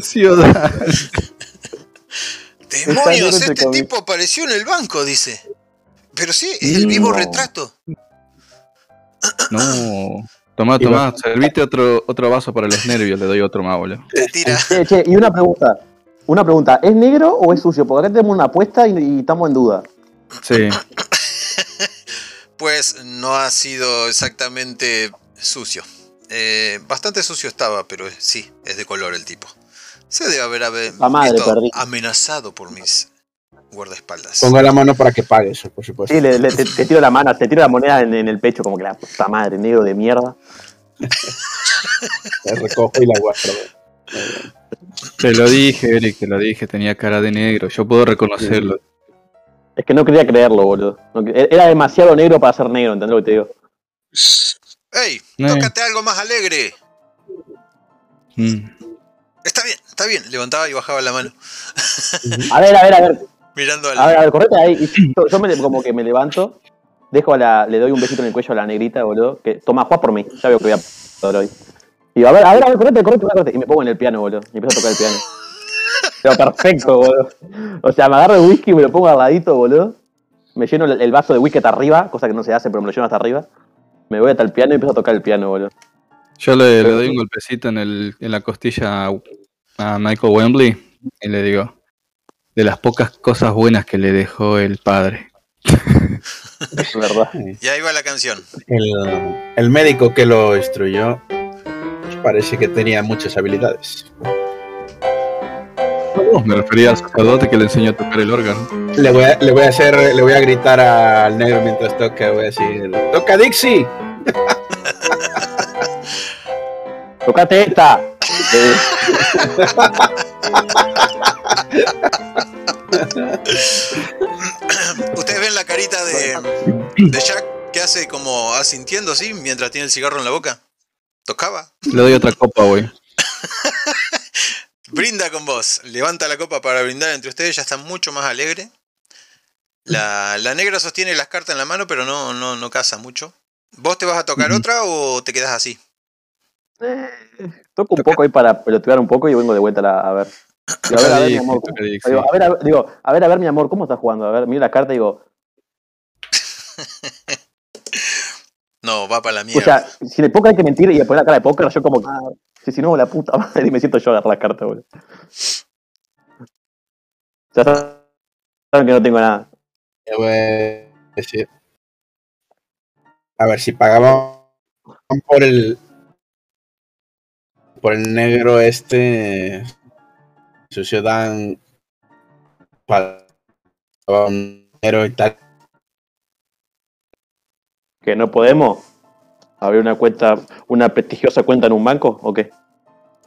Ciudad. ¡Demonios! Este comillas. tipo apareció en el banco, dice. Pero sí, es el vivo No. retrato. No. *coughs* Tomá, tomá, servite otro, otro vaso para los nervios, le doy otro más, boludo. Te tira. Che, che, y una pregunta. Una pregunta, ¿es negro o es sucio? Porque acá tenemos una apuesta y, y estamos en duda. Sí. *laughs* Pues no ha sido exactamente sucio. Eh, bastante sucio estaba, pero sí, es de color el tipo. Se debe haber, madre, amenazado por mis guardaespaldas. Pongo la mano para que pague eso, por supuesto. Sí, le, le- te, te tiro la mano, te tiro la moneda en, en el pecho, como que la puta madre, negro de mierda. *laughs* La recojo y la guardo. Te lo dije, Eric, te lo dije, tenía cara de negro, yo puedo reconocerlo. Es que no quería creerlo, boludo. Que- era demasiado negro para ser negro, ¿entendés lo que te digo? ¡Ey! Eh. ¡Tócate algo más alegre! Mm. Está bien, está bien. Levantaba y bajaba la mano. A ver, a ver, a ver, Mirando al. a ver, a ver, correte ahí. Yo, yo me, como que me levanto, dejo a la, le doy un besito en el cuello a la negrita, boludo. Que toma, juega por mí, ya veo que voy a poder hoy. Y digo, a ver, a ver, a ver, correte, correte, correte. Y me pongo en el piano, boludo. Y empiezo a tocar el piano. *laughs* Pero perfecto, boludo. O sea, me agarro el whisky y me lo pongo al ladito, boludo. Me lleno el, vaso de whisky hasta arriba, cosa que no se hace, pero me lo lleno hasta arriba. Me voy hasta el piano y empiezo a tocar el piano, boludo. Yo le, le doy un golpecito en, el, en la costilla a, a Michael Wembley y le digo, de las pocas cosas buenas que le dejó el padre. *laughs* Es verdad. Y ahí va la canción. El, el médico que lo instruyó parece que tenía muchas habilidades. me refería al sacerdote que le enseñó a tocar el órgano. Le voy a, le voy a hacer, le voy a gritar al negro mientras toca, voy a decir, ¡Toca Dixie! *laughs* ¡Tocate esta! *laughs* Ustedes ven la carita de, de Jack que hace como asintiendo así mientras tiene el cigarro en la boca. Tocaba. Le doy otra copa, güey. *laughs* Brinda con vos. Levanta la copa para brindar entre ustedes. Ya está mucho más alegre. La, la negra sostiene las cartas en la mano, pero no, no, no casa mucho. ¿Vos te vas a tocar otra o te quedas así? Toco un poco ahí para pelotear un poco y vengo de vuelta a, la- a ver. Digo, a ver, a ver, mi amor. Toca ¿cómo- Dixie. digo, a ver, a ver, digo, a ver, a ver, mi amor, ¿cómo estás jugando? A ver, miro la carta y digo, *laughs* No, va para la o mierda. sea, si le póker hay que mentir y poner la cara de póker, yo como, ah, si si no, la puta madre, *laughs* y me siento yo a agarrar la carta, boludo. Ya saben que no tengo nada. Voy a ver si pagamos por el por el negro este su ciudad para un negro y tal ¿Que no podemos abrir una cuenta, una prestigiosa cuenta en un banco o qué?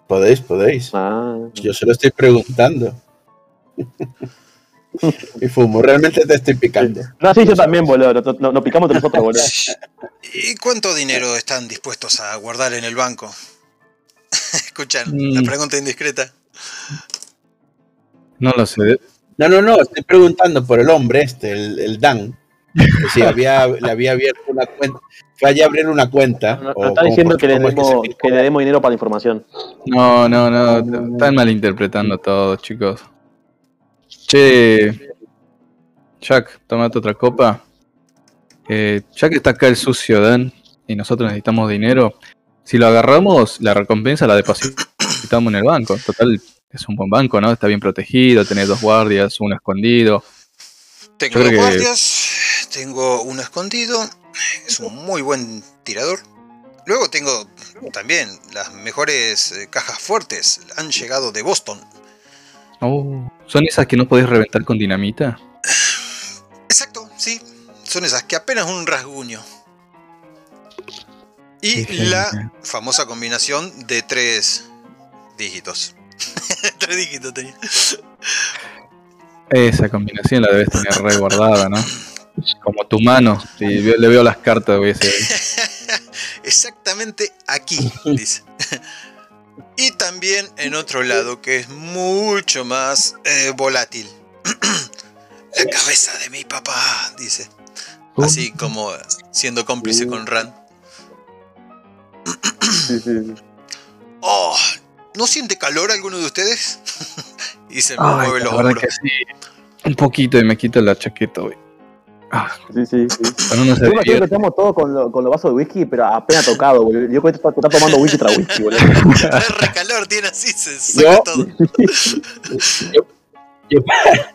podéis podéis Ah, yo se lo estoy preguntando *laughs* y fumo realmente te estoy picando no, sí, yo también, boludo. Nos, nos- nos picamos entre nosotros, boludo. *laughs* ¿Y cuánto dinero están dispuestos a guardar en el banco? *laughs* Escuchan, Mm. la pregunta indiscreta. No lo sé. no no no estoy preguntando por el hombre este el, el Dan que si había le había abierto una cuenta fue allí a abrir una cuenta Nos o nos está diciendo que le, es que demos, que le demos dinero para la información. No, no, no. Están malinterpretando todo, chicos. Che. Jack, tomate otra copa. Eh, ya que está acá el sucio Dan y nosotros necesitamos dinero, si lo agarramos, la recompensa la depositamos en el banco. Total, es un buen banco, ¿no? Está bien protegido, tenés dos guardias, uno escondido. Tengo dos guardias, tengo uno escondido, es un muy buen tirador. Luego tengo también las mejores eh, cajas fuertes, han llegado de Boston. Oh, ¿Son esas que no podés reventar con dinamita? Exacto, sí, son esas que apenas un rasguño. Y Qué la genial. famosa combinación de tres dígitos. *laughs* tres dígitos tenía. Esa combinación la debes tener re guardada, ¿no? Como tu mano. Si veo- le veo las cartas, decir. *laughs* Exactamente aquí, dice. *laughs* y también en otro lado que es mucho más eh, volátil. *clears throat* La cabeza de mi papá, dice. Así como siendo cómplice con Ran. Sí, sí, sí. Oh, ¿no siente calor alguno de ustedes? *laughs* y se me Ay, mueve los la verdad hombros. que sí. Un poquito y me quito la chaqueta, güey. Ah, sí, sí, sí. Yo que estamos todos con, lo- con los vasos de whisky, pero apenas tocado, boludo. Yo creo que está, está tomando whisky tras whisky, boludo. *laughs* Re calor tiene así, se saca *laughs* Yo- todo. yo,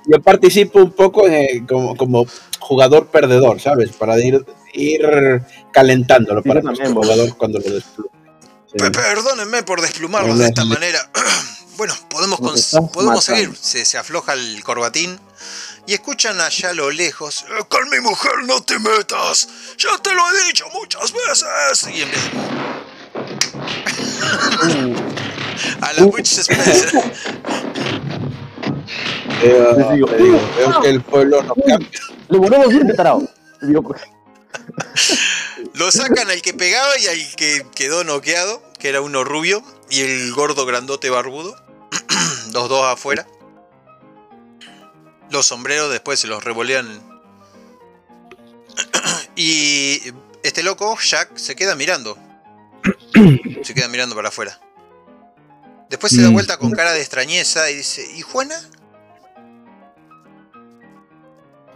yo participo un poco eh, como, como jugador perdedor, ¿sabes? Para ir, ir calentándolo Sí, para yo también, el jugador cuando lo desplume. Sí. Pe- Perdónenme por desplumarlos de esta manera. *clears throat* Bueno, podemos, podemos seguir. Se, se afloja el corbatín y escuchan allá a lo lejos. "Eh, Con mi mujer no te metas. Ya te lo he dicho muchas veces. Y empieza. *laughs* a la Witch Spencer. Sí, *laughs* te digo, veo que el pueblo no cambia. Le voló los dientes, tarado. Y digo, *laughs* Lo sacan al que pegaba y al que quedó noqueado, que era uno rubio, y el gordo grandote barbudo. *clears throat* los dos afuera. Los sombreros después se los revolean. *clears throat* y este loco, Jack, se queda mirando. *clears throat* se queda mirando para afuera. Después se da Mm. vuelta con cara de extrañeza y dice, ¿y Juana?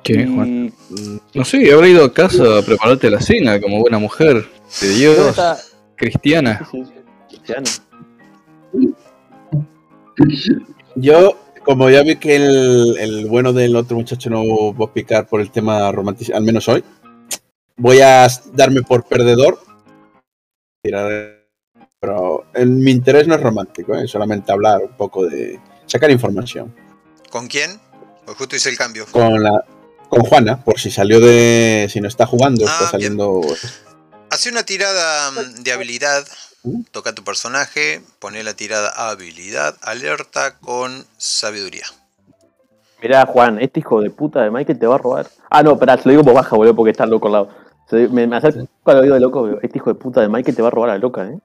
¿Qué, Juan? y- No sé, habrá ido a casa a prepararte la cena como buena mujer de ¿Dónde Dios, está? cristiana. Cristiano. Yo, como ya vi que el, el bueno del otro muchacho no va a picar por el tema romántico, al menos hoy, voy a darme por perdedor. Pero en mi interés no es romántico, ¿eh? solamente hablar un poco de, sacar información. ¿Con quién? Pues justo hice el cambio. Con la con Juana, por si salió de. si no está jugando, Ah, está saliendo. Hace una tirada mm, de habilidad. Toca tu personaje, pone la tirada habilidad, alerta con sabiduría. Mirá, Juan, este hijo de puta de Michael te va a robar. Ah, no, espera, se lo digo por baja, boludo, porque está loco al lado. Se- me, me acerco al oído de loco, este hijo de puta de Michael te va a robar a la loca, eh.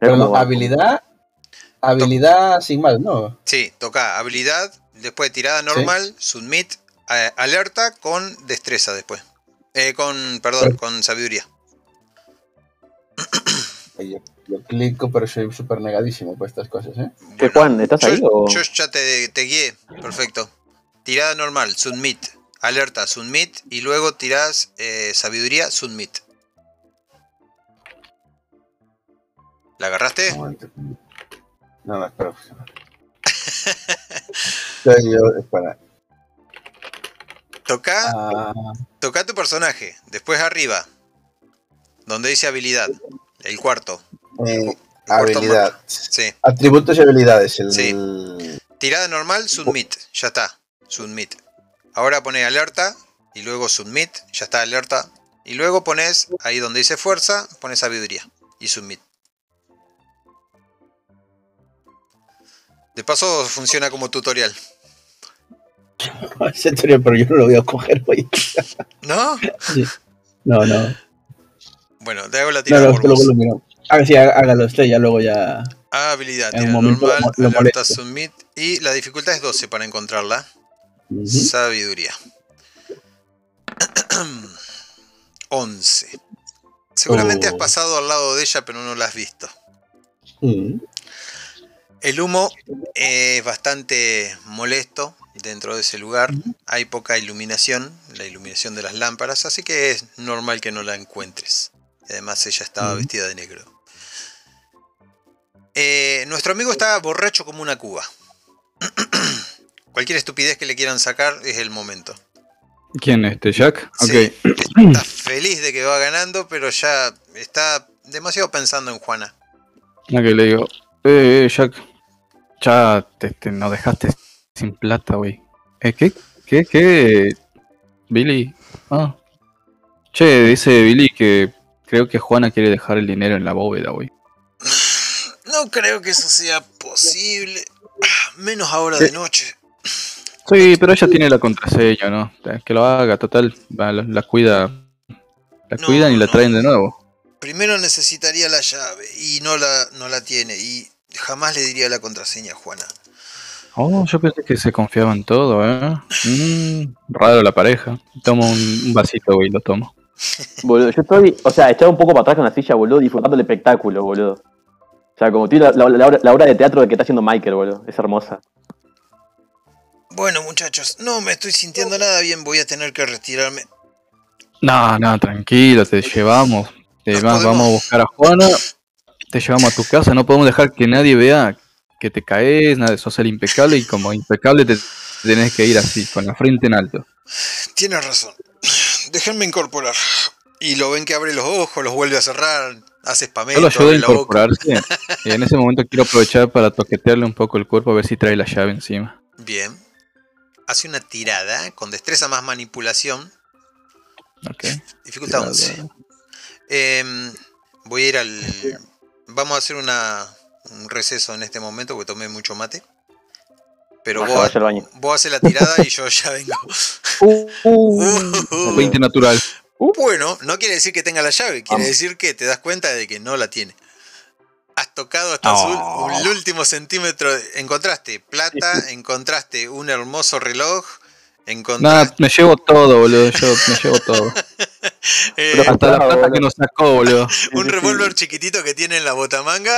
Pero habilidad. Habilidad sin mal, ¿no? Sí, toca habilidad, después tirada normal, submit, eh, alerta con destreza después. Eh, con, perdón, con sabiduría. *clears throat* Yo, yo clico, pero soy súper negadísimo por estas cosas, ¿eh? ¿Qué, Juan, estás yo, ahí o...? yo ya te, te guié, perfecto. Tirada normal, submit, alerta, submit, y luego tirás eh, sabiduría, submit. ¿La agarraste? No, no, espera. *laughs* Soy yo, espera. Toca, Ah, toca tu personaje, después arriba, donde dice habilidad, el cuarto. eh, cuarto habilidad. Sí. Atributos y habilidades. El, Sí. Tirada normal, submit, ya está, submit. Ahora pone alerta y luego submit, ya está alerta. Y luego pones ahí donde dice fuerza, pones sabiduría y submit. De paso funciona como tutorial. *laughs* Ese teoría, pero yo no lo voy a coger hoy. ¿No? *laughs* No, no. Bueno, te hago la No, tirada no, luego vos. lo miro. Ah, sí, há- hágalo usted, ya luego ya. Ah, habilidad, tira normal, lo- lo alerta, submit. Y la dificultad es 12 para encontrarla. Sabiduría. *clears throat* 11. Seguramente has Oh. pasado al lado de ella, pero no la has visto. Mm. El humo es bastante molesto dentro de ese lugar. Hay poca iluminación, la iluminación de las lámparas, así que es normal que no la encuentres. Y Además, ella estaba vestida de negro. Eh, nuestro amigo está borracho como una cuba. *clears throat* Cualquier estupidez que le quieran sacar es el momento. ¿Quién este? ¿Jack? Sí, Ok. está *clears throat* feliz de que va ganando, pero ya está demasiado pensando en Juana. Ok, le digo, eh, eh, Jack, ya te, te- nos dejaste sin plata, güey. Eh, ¿qué? ¿Qué? ¿Qué? Billy. Ah. Che, dice Billy que creo que Juana quiere dejar el dinero en la bóveda, güey. *sighs* No creo que eso sea posible. Menos ahora de noche. Sí, pero ella tiene la contraseña, ¿no? Que lo haga, total. La, la cuida. La No, cuidan y la no. traen de nuevo. Primero necesitaría la llave y no la, no la tiene. Y jamás le diría la contraseña a Juana. Oh, yo pensé que se confiaba en todo, ¿eh? Mm, raro la pareja. Tomo un, un vasito, güey, lo tomo. Boludo, yo estoy, o sea, echado un poco para atrás con la silla, boludo, disfrutando el espectáculo, boludo. O sea, como tiene la, la- la obra- la obra de teatro que está haciendo Michael, boludo. Es hermosa. Bueno, muchachos, no me estoy sintiendo nada bien. Voy a tener que retirarme. No, no, tranquilo, te llevamos. Te podemos- Vamos a buscar a Juana. Te llevamos a tu casa. No podemos dejar que nadie vea que te caes, nada, sos el impecable y como impecable te tenés que ir así, con la frente en alto. Tienes razón. Déjenme incorporar. Y lo ven que abre los ojos, los vuelve a cerrar, hace Yo spamento, lo ayudo a incorporarse. Y en ese momento quiero aprovechar para toquetearle un poco el cuerpo a ver si trae la llave encima. Bien. Hace una tirada con destreza más manipulación. Ok. Dificultad Tirada. 11. Em, voy a ir al. Vamos a hacer una, un receso en este momento porque tomé mucho mate. Pero vos, vos haces la tirada y yo ya vengo. *laughs* Uh, 20 natural. Bueno, no quiere decir que tenga la llave, quiere Vamos. decir que te das cuenta de que no la tiene. Has tocado hasta Oh. el último centímetro. Encontraste plata, encontraste un hermoso reloj, Nada, me llevo todo, boludo. Yo me llevo todo. *laughs* eh, Pero- Hasta la plata boludo. que nos sacó, boludo. *laughs* un revólver chiquitito que tiene en la botamanga.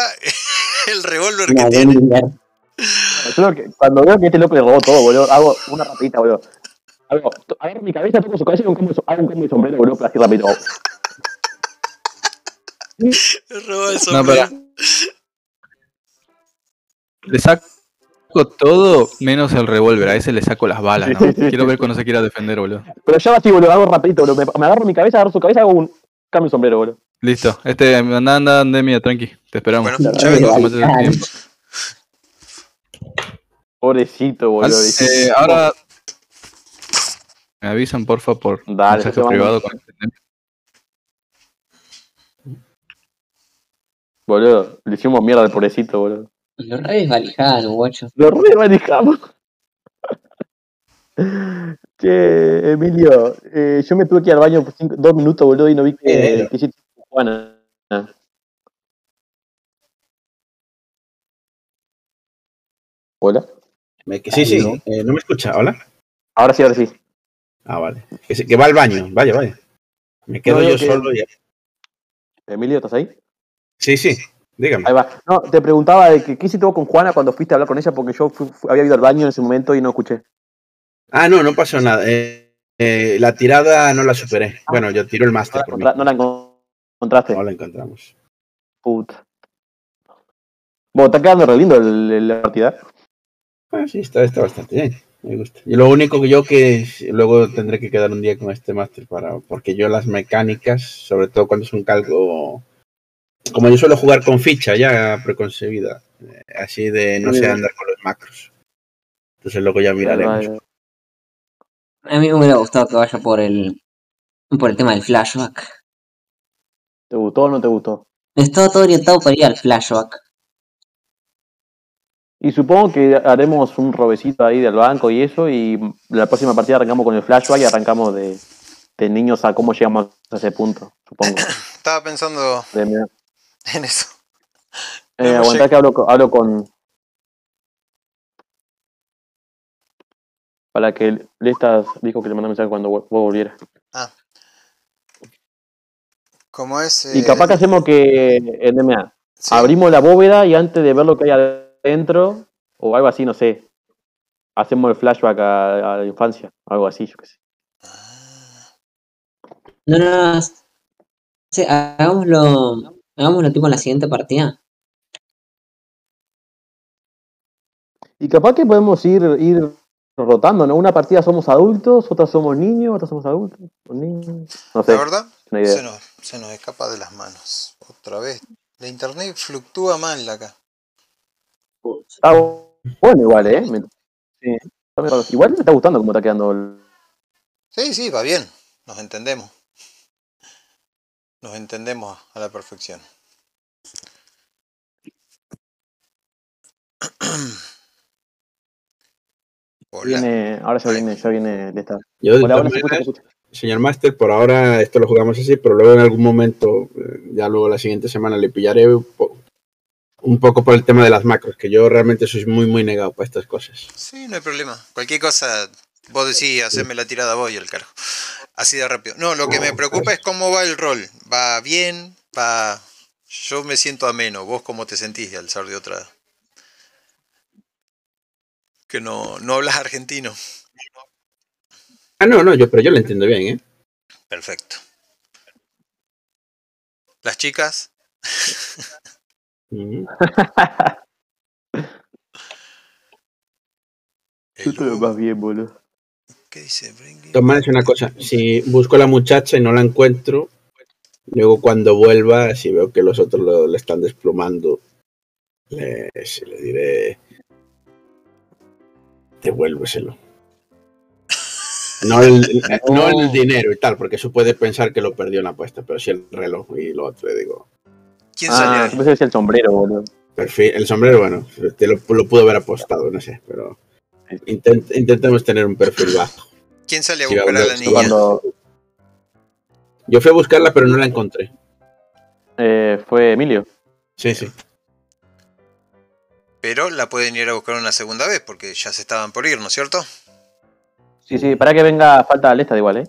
El revólver que tiene. Yo que- cuando veo que este loco le robó todo, boludo, hago una rapidita, boludo. Hago, agarro mi cabeza, toco su cabeza y hago un cambio de, so- hago un cambio de sombrero, boludo, pero así rápido. Le robó el No, sombrero. pero- Le saco todo menos el revólver. A ese le saco las balas, ¿no? Quiero ver cuando se quiera defender, boludo. Pero ya va así, boludo, hago rapidito, boludo. Me, me agarro mi cabeza, agarro su cabeza, hago un cambio de sombrero, boludo. Listo. Este, anda, anda, anda, mía, tranqui. Te esperamos. Bueno, ya vengo. Pobrecito, boludo. Eh, ahora me avisan porfa por Dale, mensaje privado con el Boludo, le hicimos mierda al pobrecito, boludo. Los reyes valijanos, guacho. Lo re manejamos. *laughs* Che, Emilio, eh, yo me tuve que ir al baño por cinco- dos minutos, boludo, y no vi que, Eh. que hiciste Juana. Hola. Me- que- sí, sí, eh, no me escucha. Hola. Ahora sí, ahora sí. Ah, vale. Que, va al baño. Vaya, vaya. Me quedo No, yo yo que- solo ya. Emilio, ¿estás ahí? Sí, sí. Dígame. Ahí va. No, te preguntaba de que, qué hiciste vos con Juana cuando fuiste a hablar con ella, porque yo fui- fui- había ido al baño en ese momento y no escuché. Ah, no, no pasó nada. Eh, eh, la tirada no la superé. Bueno, yo tiro el No máster la, por mí. encontra- no la encon- encontraste. No la encontramos. Puta. Bueno, está quedando re lindo la partida. Ah, sí, está, está bastante bien. Me gusta. Y lo único que yo que luego tendré que quedar un día con este máster para. Porque yo las mecánicas, sobre todo cuando es un calco. Como yo suelo jugar con ficha ya preconcebida. eh, así de no sé andar con los macros. Entonces luego ya miraremos. A mí me hubiera gustado que vaya por el por el tema del flashback. ¿Te gustó o no te gustó? Estaba todo orientado para ir al flashback. Y supongo que haremos un robecito ahí del banco y eso, y la próxima partida arrancamos con el flashback y arrancamos de, de niños a cómo llegamos a ese punto, supongo. *coughs* Estaba pensando De- en eso. Eh, aguantá que hablo, hablo con... Para que Lestas dijo que le mandó mensaje cuando vos volvieras. Como es. Y eh, capaz que hacemos que, NMA, sí, abrimos la bóveda y antes de ver lo que hay adentro, o algo así, no sé, hacemos el flashback a, a la infancia, algo así, yo qué sé. No, no, no. Sí, hagámoslo, hagámoslo tipo en la siguiente partida. Y capaz que podemos ir, ir rotando, ¿no? Una partida somos adultos, otra somos niños, otra somos adultos, o niños. No sé, La verdad, se nos, se nos escapa de las manos. Otra vez. La internet fluctúa mal acá. Ah, bueno, igual, ¿eh? Me- sí. Igual me está gustando cómo está quedando el... Sí, sí, va bien. Nos entendemos. Nos entendemos a la perfección. *clears throat* Hola. Viene, ahora ya viene, ya viene de esta. Yo, de Hola, todas hola, se escucha, maneras, se escucha. Señor Master, por ahora esto lo jugamos así, pero luego en algún momento, eh, ya luego la siguiente semana le pillaré un, po- un poco por el tema de las macros, que yo realmente soy muy, muy negado para estas cosas. Sí, no hay problema. Cualquier cosa, vos decís, hacerme la tirada voy el carajo. Así de rápido. No, lo que me preocupa es cómo va el rol. ¿Va bien? ¿Va...? Yo me siento ameno. ¿Vos cómo te sentís al ser de otra...? Que no, no hablas argentino. Ah, no, no, yo, pero yo lo entiendo bien, ¿eh? Perfecto. ¿Las chicas? *laughs* El Tú te lo vas bien, boludo. ¿Qué dice? Toma, es una cosa, si busco a la muchacha y no la encuentro, luego cuando vuelva, si veo que los otros lo, le están desplumando, le, diré, devuélveselo. *laughs* No el, no el dinero y tal, porque eso puede pensar que lo perdió en la apuesta, pero sí el reloj y lo otro, digo. ¿Quién Ah, salió? que decía el sombrero, boludo. Perfil, el sombrero, bueno, te lo, lo pudo haber apostado, no sé, pero intent- intentemos tener un perfil bajo. ¿Quién sale a Sí, buscar a la niña? Cuando Yo fui a buscarla, pero no la encontré. eh, fue Emilio. Sí, sí. Pero la pueden ir a buscar una segunda vez porque ya se estaban por ir, ¿no es cierto? Sí, sí, para que venga falta Lesta igual, ¿eh?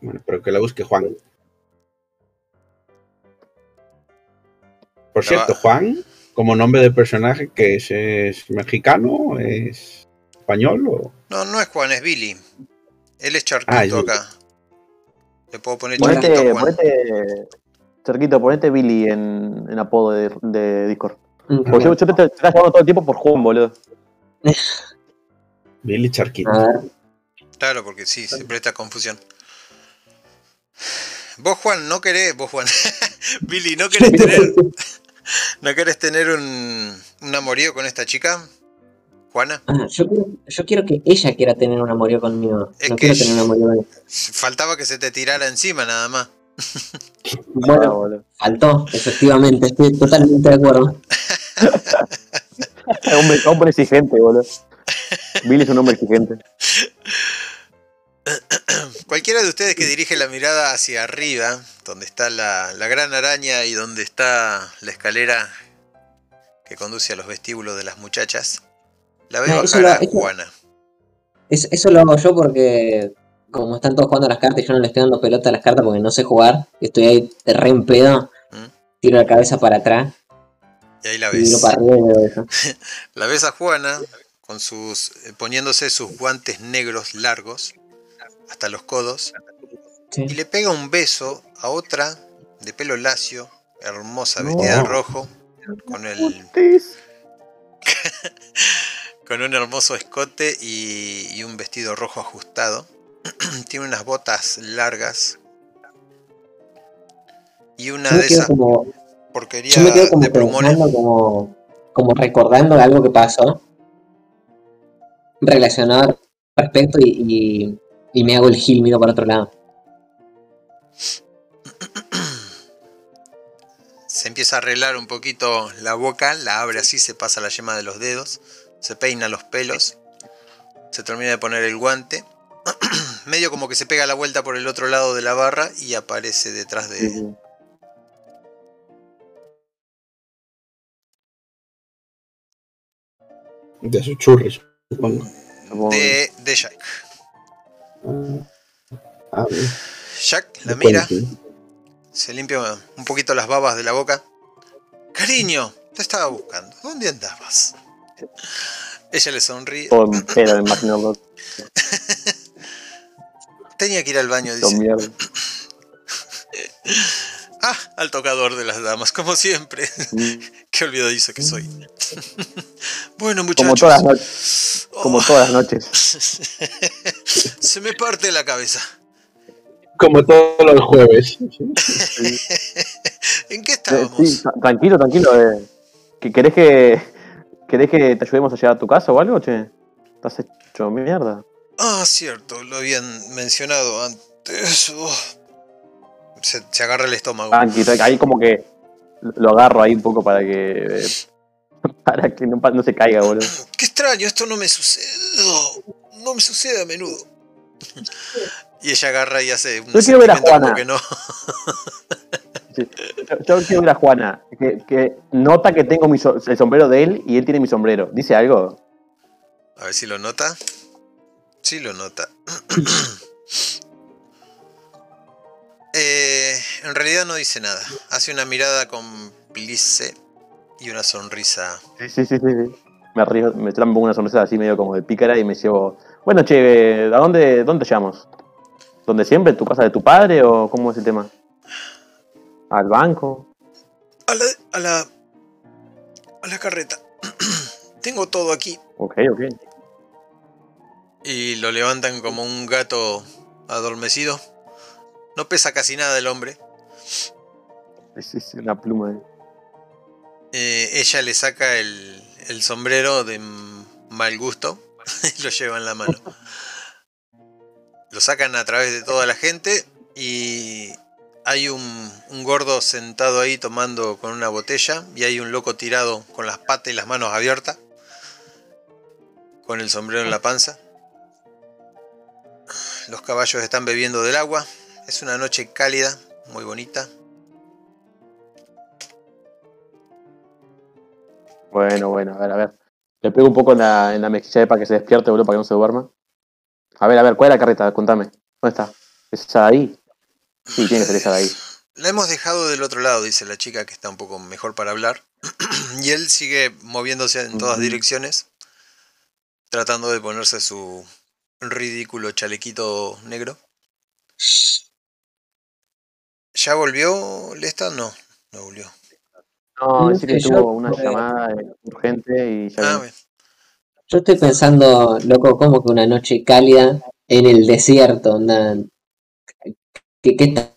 Bueno, pero que la busque Juan. Por cierto, Juan, como nombre de personaje, que es, es mexicano, es español o. No, no es Juan, es Billy. Él es Charquito Ah, es acá. Le puedo poner Charquito Ponete, Juan. ponete, Cerquito, ponete Billy en, en apodo de, de Discord. Mm, Porque yo, yo te, te estás jugando todo el tiempo por Juan, boludo. *laughs* Billy Charquito. Claro, porque sí, se presta confusión. Vos, Juan, no querés, vos, Juan, *laughs* Billy, ¿no querés tener, *laughs* *laughs* no querés tener un, un amorío con esta chica? Juana. Ah, yo, quiero, yo quiero que ella quiera tener un amorío conmigo. Es no que quiero tener un amorío con ella. Faltaba que se te tirara encima nada más. *laughs* Ah, Bueno, boludo. faltó, efectivamente, estoy totalmente de acuerdo. hombre, hombre exigente, boludo. Billy es un hombre exigente. *laughs* *clears throat* Cualquiera de ustedes que dirige la mirada hacia arriba, donde está la, la gran araña y donde está la escalera que conduce a los vestíbulos de las muchachas, la ve No, eso bajar lo- a eso- Juana. Es- eso lo hago yo porque, como están todos jugando las cartas y yo no le estoy dando pelota a las cartas porque no sé jugar, estoy ahí re en pedo, ¿Mm? tiro la cabeza para atrás Y ahí la y ves. para arriba y veo eso. *laughs* La ves a Juana con sus eh, poniéndose sus guantes negros largos hasta los codos Sí. y le pega un beso a otra de pelo lacio, hermosa, No. vestida de rojo, con el *laughs* con un hermoso escote y, y un vestido rojo ajustado. *clears throat* Tiene unas botas largas y una de esas como, porquerías yo me quedo como de plumones. como, como recordando algo que pasó relacionado al respecto y, y, y me hago el gil, miro para otro lado. Se empieza a arreglar un poquito la boca, la abre así, se pasa la yema de los dedos, se peina los pelos, se termina de poner el guante, *clears throat* medio como que se pega la vuelta por el otro lado de la barra y aparece detrás de, sí. De sus churris, supongo. De, de Jack. Jack la mira, se limpia un poquito las babas de la boca. Cariño, te estaba buscando. ¿Dónde andabas? Ella le sonríe. Imagino. loco. *laughs* Tenía que ir al baño, dice. *laughs* Ah, al tocador de las damas, como siempre. Mm. Qué olvidadizo que soy. *laughs* bueno, muchachos. Como todas las noches. Como Oh, todas las noches. se me parte la cabeza. Como todos los jueves. *laughs* ¿En qué Eh, estábamos? sí, tranquilo, tranquilo. Eh. ¿Que- ¿Querés que querés que te ayudemos a llegar a tu casa o algo, che? Estás hecho mierda. Ah, cierto, lo habían mencionado antes. Oh. Se, se agarra el estómago. Tranqui, tranqui, ahí como que lo agarro ahí un poco para que *laughs* para que no, se caiga, boludo. Qué extraño, esto no me sucede. No me sucede a menudo. Y ella agarra y hace un Yo quiero ver a Juana. que no. Sí. Yo, yo quiero ver a Juana, que, que nota que tengo mi so- el sombrero de él y él tiene mi sombrero. ¿Dice algo? A ver si lo nota. Sí lo nota. *clears throat* Eh, en realidad no dice nada. Hace una mirada cómplice y una sonrisa. Sí, sí, sí, sí. Me río, me trampo una sonrisa así medio como de pícara y me llevo. Bueno, che, ¿a dónde, dónde te? ¿Dónde siempre? ¿Tu casa de tu padre o cómo es el tema? ¿Al banco? A la, a la, a la carreta. *clears throat* Tengo todo aquí. Ok, ok. Y lo levantan como un gato adormecido. No pesa casi nada el hombre. Sí, sí, una pluma. de- Eh, ella le saca el, el sombrero de mal gusto *laughs* y lo lleva en la mano. Lo sacan a través de toda la gente y hay un, un gordo sentado ahí tomando con una botella y hay un loco tirado con las patas y las manos abiertas, con el sombrero en la panza. Los caballos están bebiendo del agua. Es una noche cálida, muy bonita. Bueno, bueno, a ver, a ver. Le pego un poco en la, en la mejilla para que se despierte, boludo, para que no se duerma. A ver, a ver, ¿cuál es la carreta? Contame. ¿Dónde está? ¿Es esa de ahí? Sí, tiene que ser esa de ahí. *sighs* La hemos dejado del otro lado, dice la chica, que está un poco mejor para hablar. *clears throat* y él sigue moviéndose en todas direcciones, tratando de ponerse su ridículo chalequito negro. ¿Ya volvió Lesta? No, no volvió. No, No dice que tuvo una llamada urgente y ya. Ah. Yo estoy pensando, loco, como que una noche cálida en el desierto, onda. ¿Qué, qué está,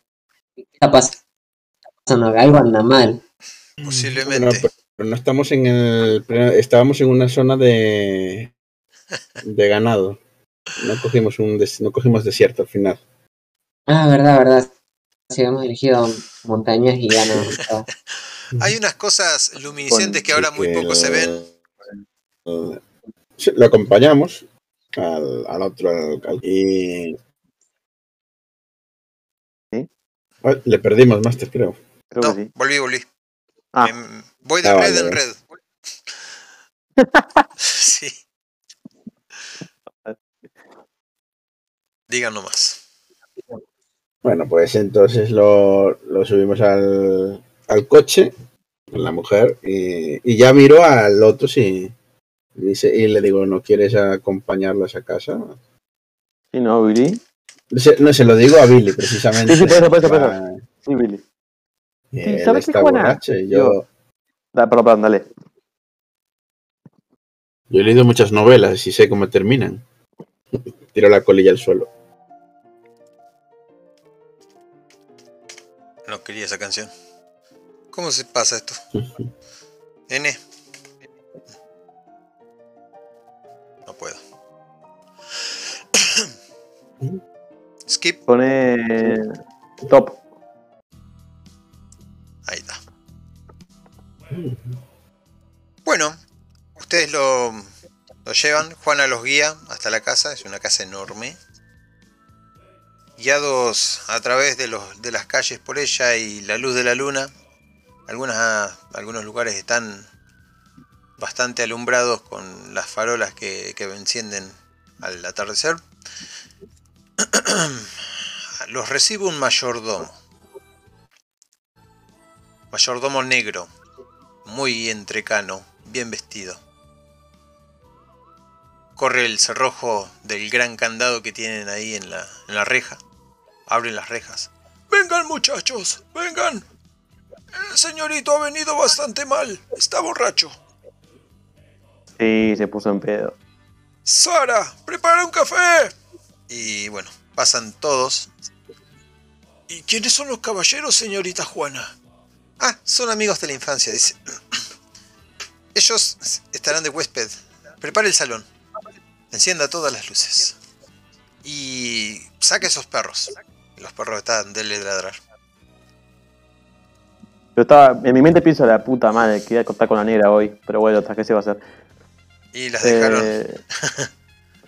qué está pasando? Algo anda mal. Posiblemente. no estamos en el. Estábamos en una zona de. de ganado. No cogimos un des- no cogimos desierto al final. Ah, verdad, verdad. Si hemos elegido montañas y ya no. ah, *laughs* Hay unas cosas luminiscentes que ahora muy poco se ven. lo acompañamos al, al otro al- y. ¿Sí? Ah, Le perdimos, Master, creo. Creo No, que sí. volví, volví. Ah. Voy de Ah, red vale, en red. *laughs* *laughs* sí. Digan nomás. Bueno, pues entonces lo, lo subimos al, al coche con la mujer y, y ya miro al otro si dice y le digo no quieres acompañarlo a casa Sí, no, Billy. Se- no se lo digo a Billy precisamente. Sí, sí, por eso, por eso, por Ah, Sí, Billy. y él ¿sabes qué, está borracho y yo, Da, perdón, perdón, dale. yo he leído muchas novelas y sé cómo terminan. Tiro la colilla al suelo quería esa canción. ¿Cómo se pasa esto? *laughs* N. No puedo. *coughs* Skip. Pone. Top. Ahí está. Bueno, ustedes lo, lo llevan, Juana los guía hasta la casa, es una casa enorme. Guiados a través de, las calles por ella y la luz de la luna, algunos lugares están bastante alumbrados con las farolas que, encienden al atardecer. *clears throat* Los recibe un mayordomo. Mayordomo negro, muy entrecano, bien vestido. Corre el cerrojo del gran candado que tienen ahí en la reja. Abren las rejas. Vengan muchachos, vengan. El señorito ha venido bastante mal. Está borracho. Sí, se puso en pedo. Sara, prepara un café. Y bueno, pasan todos. ¿Y quiénes son los caballeros, señorita Juana? Ah, son amigos de la infancia, dice. *clears throat* Ellos estarán de huésped. Prepare el salón. Encienda todas las luces. Y saque esos perros. Los perros están de ladrar. Yo estaba. En mi mente pienso la puta madre, que iba a contar con la negra hoy. Pero bueno, ¿hasta qué se va a hacer? Y las dejaron. Eh,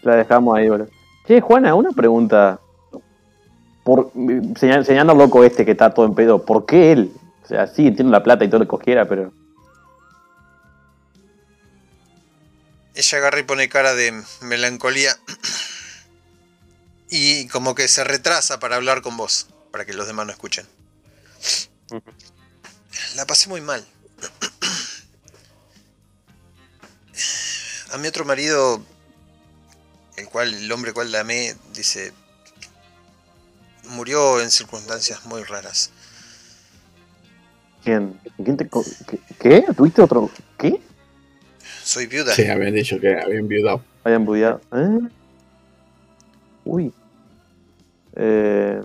la dejamos ahí, boludo. Che, Juana, una pregunta. Por, señal- señalando al loco este que está todo en pedo, ¿por qué él? O sea, sí, entiendo la plata y todo lo que cogiera, pero. Ella agarra y pone cara de melancolía. Y como que se retrasa para hablar con vos, para que los demás no escuchen. La pasé muy mal. A mi otro marido, el cual, el hombre cual la amé, dice, murió en circunstancias muy raras. ¿Quién? ¿Quién te qué, qué? ¿Tuviste otro? ¿Qué? Soy viuda. sí habían dicho que habían viudado Habían budeado. ¿Eh? Uy. Eh,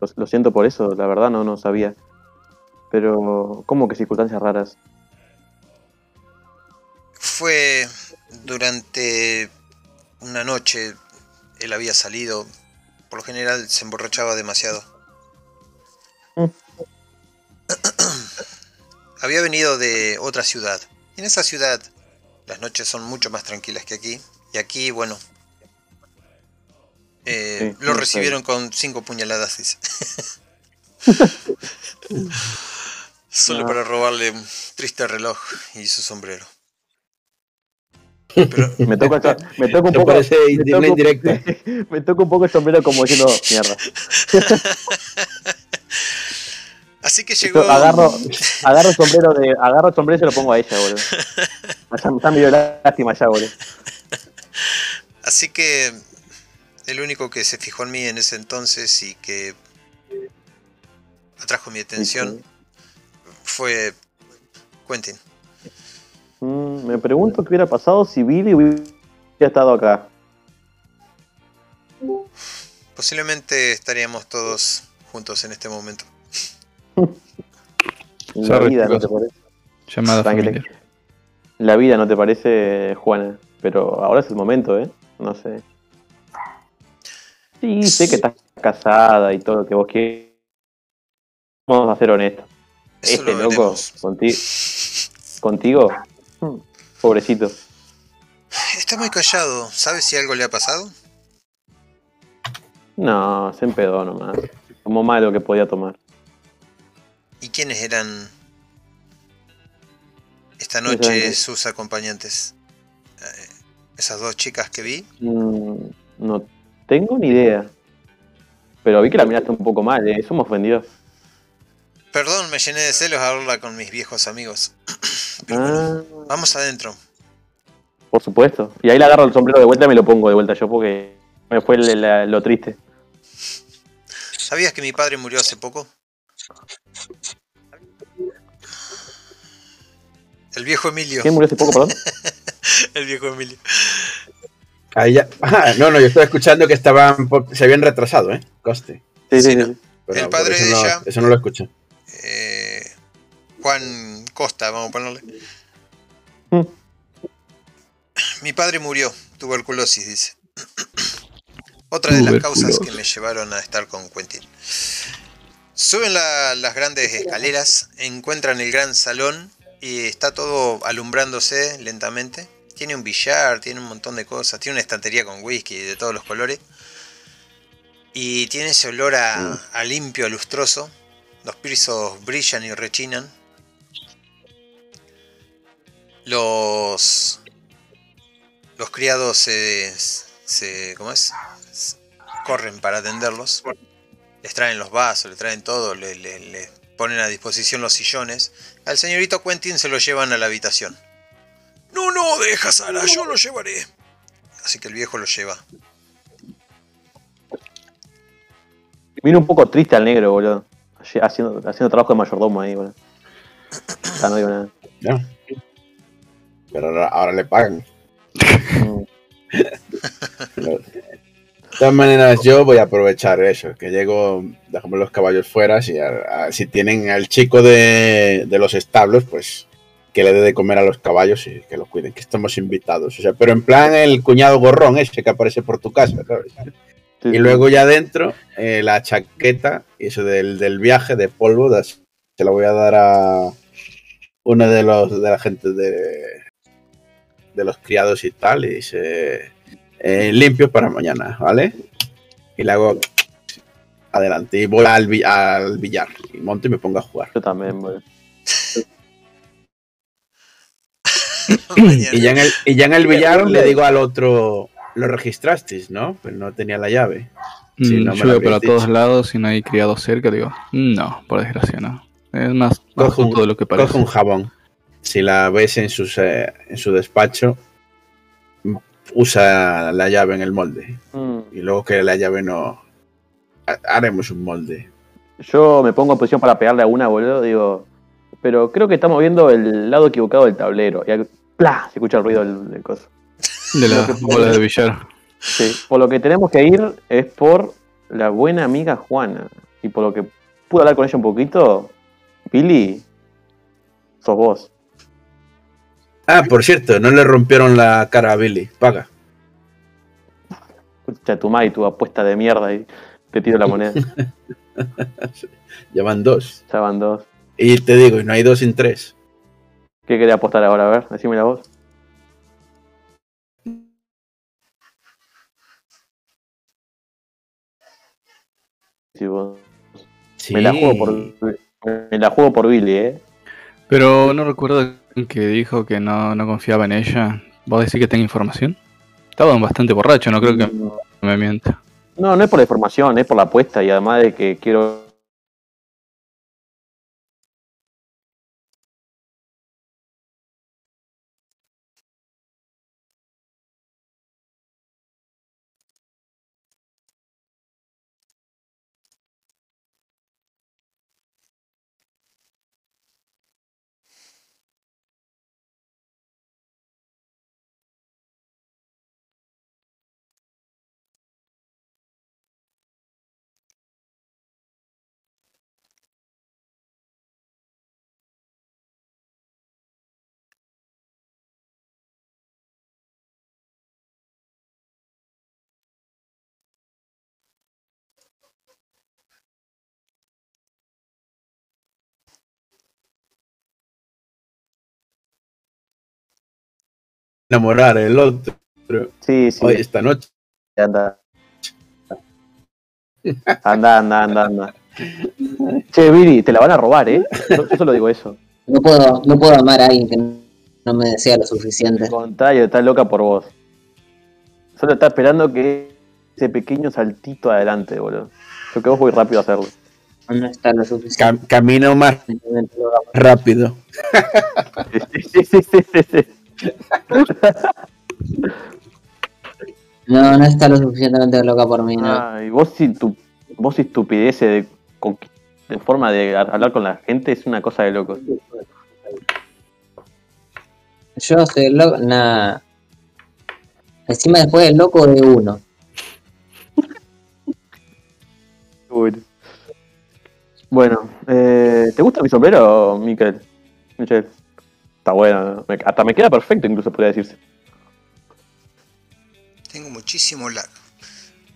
lo, lo siento por eso, la verdad no, no sabía. Pero, ¿cómo que circunstancias raras? Fue durante una noche, él había salido, por lo general se emborrachaba demasiado. Mm. había venido de otra ciudad. En esa ciudad las noches son mucho más tranquilas que aquí. Y aquí, bueno, eh, Sí, lo sí, recibieron con cinco puñaladas, dice. *laughs* Solo No. para robarle un triste reloj y su sombrero. Pero *laughs* Me toca, me toca un poco. parece me indigna toca un- indirecta. *laughs* me toca un poco el sombrero como diciendo mierda. Así que llegó. Yo agarro, agarro el sombrero de. Agarro el sombrero y se lo pongo a ella, boludo. Está, está medio lástima ya, boludo. Así que el único que se fijó en mí en ese entonces y que atrajo mi atención fue Quentin. Mm, me pregunto qué hubiera pasado si Billy hubiera estado acá. Posiblemente estaríamos todos juntos en este momento. En *laughs* la vida, ¿no te parece? Llamada familiar. La vida no te parece, Juana. Pero ahora es el momento, ¿eh? No sé. Sí, sé que estás casada y todo lo que vos quieras. Vamos a ser honestos. Eso Este lo loco, veremos. contigo. Contigo. Pobrecito. Está muy callado. ¿Sabes si algo le ha pasado? No, se empedó nomás. Como malo que podía tomar. ¿Y quiénes eran esta noche sus acompañantes? Eh, esas dos chicas que vi. Mm, no tengo ni idea. Pero vi que la miraste un poco mal, ¿eh? Eso me ofendió. Perdón, me llené de celos al hablar con mis viejos amigos. *clears throat* Pero bueno, Ah, vamos adentro. por supuesto. Y ahí le agarro el sombrero de vuelta y me lo pongo de vuelta yo porque me fue la- lo triste. ¿Sabías que mi padre murió hace poco? El viejo Emilio. ¿Quién murió hace poco, perdón? *laughs* El viejo Emilio. Ahí ya. *laughs* Ah, no, no, yo estaba escuchando que estaban se habían retrasado, ¿eh? Coste. Sí, sí, ¿no? Pero El padre eso de no, ella- Eso no lo escucho. Eh, Juan Costa, vamos a ponerle. Mm. Mi padre murió, tuberculosis, dice. *clears throat* Otra de las causas que me llevaron a estar con Quentin. Suben la- las grandes escaleras, encuentran el gran salón y está todo alumbrándose lentamente. Tiene un billar, tiene un montón de cosas, tiene una estantería con whisky de todos los colores. Y tiene ese olor a, a limpio, a lustroso. Los pisos brillan y rechinan. Los. Los criados se. se ¿Cómo es? Corren para atenderlos. Les traen los vasos, les traen todo, le, le- le ponen a disposición los sillones. Al señorito Quentin se lo llevan a la habitación. No, no, deja Sara, yo lo llevaré. Así que el viejo lo lleva. Vino un poco triste al negro, boludo. Haciendo, haciendo trabajo de mayordomo ahí, boludo. Ya no digo nada. ¿no? Pero ahora, ahora le pagan. Pero- *laughs* De todas maneras, yo voy a aprovechar eso, que llego, dejamos los caballos fuera, si, a- a- si tienen al chico de, de los establos, pues que le dé de comer a los caballos y que lo cuiden, que estamos invitados. O sea, pero en plan el cuñado gorrón ese que aparece por tu casa, ¿sabes? Sí, Y luego ya adentro, eh, la chaqueta, y eso del, del viaje de polvo, das- se la voy a dar a uno de los de la gente de, de los criados y tal, y dice eh, limpio para mañana, ¿vale? Y le hago adelante y voy al, al billar y monto y me pongo a jugar. Yo también, boludo. *laughs* *clears throat* Y ya en el, y ya en el billar le digo al otro, lo registrasteis, ¿no? Pero no tenía la llave. Sí, Mm, no me yo lo veo habías para dicho. todos lados y no hay criado cerca. Digo, no, por desgracia no. Es más, más Coge un- justo de lo que parece. Coge un jabón. Si la ves en, sus, eh, en su despacho, usa la llave en el molde. Mm. Y luego que la llave no... ha- Haremos un molde. Yo me pongo en posición para pegarle a una, boludo. Digo, pero creo que estamos viendo el lado equivocado del tablero. Y. Se escucha el ruido del, del coso. De las bolas de billar. Sí, por lo que tenemos que ir es por la buena amiga Juana. Y por lo que pude hablar con ella un poquito, Billy, sos vos. Ah, por cierto, no le rompieron la cara a Billy. Paga. Escucha tu madre y tu apuesta de mierda y te tiro la moneda. *laughs* Ya van dos. ya van dos. Y te digo, no hay dos sin tres. ¿Qué querés apostar ahora? A ver, decime la voz. Sí, vos. Sí. Me la juego por me la juego por Billy, eh. Pero no recuerdo que dijo que no, no confiaba en ella. ¿Vos decís que tenga información? Estaba bastante borracho, no creo que me mienta. No, no es por la información, es por la apuesta y además de que quiero enamorar el otro. Sí, sí. Hoy, esta noche. Anda. Anda, anda, anda, anda. Che, Viri, te la van a robar, ¿eh? Yo, yo solo digo eso. No puedo, no puedo amar a alguien que no me desea lo suficiente. Al contrario, está loca por vos. Solo está esperando que ese pequeño saltito adelante, boludo. Yo que vos voy rápido a hacerlo. No está lo Cam- suficiente. camino más rápido. Sí, sí, sí, sí, sí, sí. No, no está lo suficientemente loca por mí, no. Ay, vos sin tu, vos y estupidez de, de forma de hablar con la gente es una cosa de loco. Yo soy el loco, nada. Encima después el loco de uno. Bueno, bueno eh, ¿te gusta mi sombrero, Miquel? Michel. Está bueno, me- hasta me queda perfecto incluso podría decirse. Tengo muchísimo lag.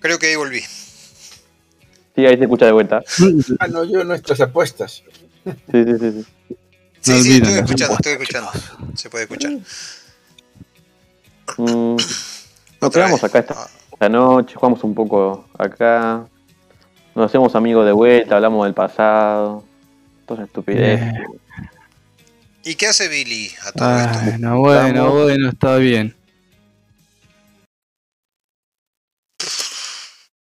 Creo que ahí volví. Sí, ahí se escucha de vuelta. Ah, no, yo nuestras apuestas. Sí, sí, sí. sí. Sí, No sí, olviden estoy escuchando, estoy escuchando. Se puede escuchar. Mm, *clears throat* nos quedamos acá esta, Ah, esta noche, jugamos un poco acá. Nos hacemos amigos de vuelta, hablamos del pasado. Toda esa estupidez. Eh. ¿Y qué hace Billy a todo esto? Bueno, bueno, Estamos- bueno, está bien.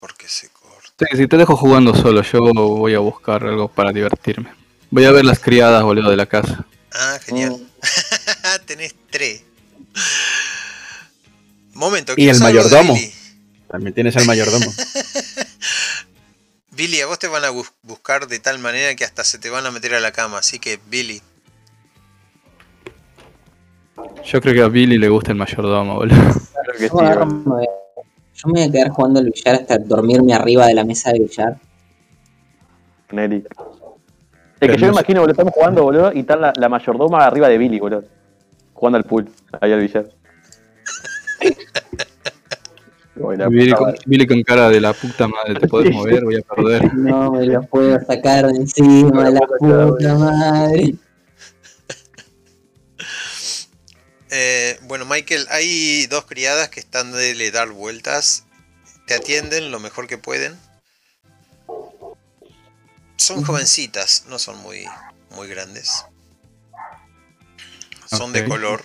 Porque se corta. Sí, si te dejo jugando solo, yo voy a buscar algo para divertirme. Voy a ver las criadas, boludo, de la casa. Ah, genial. *laughs* Tenés tres. Momento, Y el mayordomo. También tienes al mayordomo. *laughs* Billy, a vos te van a bus- buscar de tal manera que hasta se te van a meter a la cama. Así que, Billy, Yo creo que a Billy le gusta el mayordomo, boludo. *laughs* Claro que sí, Yo, me agarro- boludo. me- yo me voy a quedar jugando al billar hasta dormirme arriba de la mesa de billar. Nelly. Es que yo me imagino, boludo, estamos jugando, boludo, y está la, la mayordoma arriba de Billy, boludo. Jugando al pool, ahí al billar. *laughs* Billy con, madre. Billy con cara de la puta madre, te podés mover, voy a perder. *laughs* No me lo puedo sacar de encima, la puta madre. Eh, bueno, Michael, hay dos criadas que están de le dar vueltas. Te atienden lo mejor que pueden. Son jovencitas, no son muy, muy grandes. Son de color.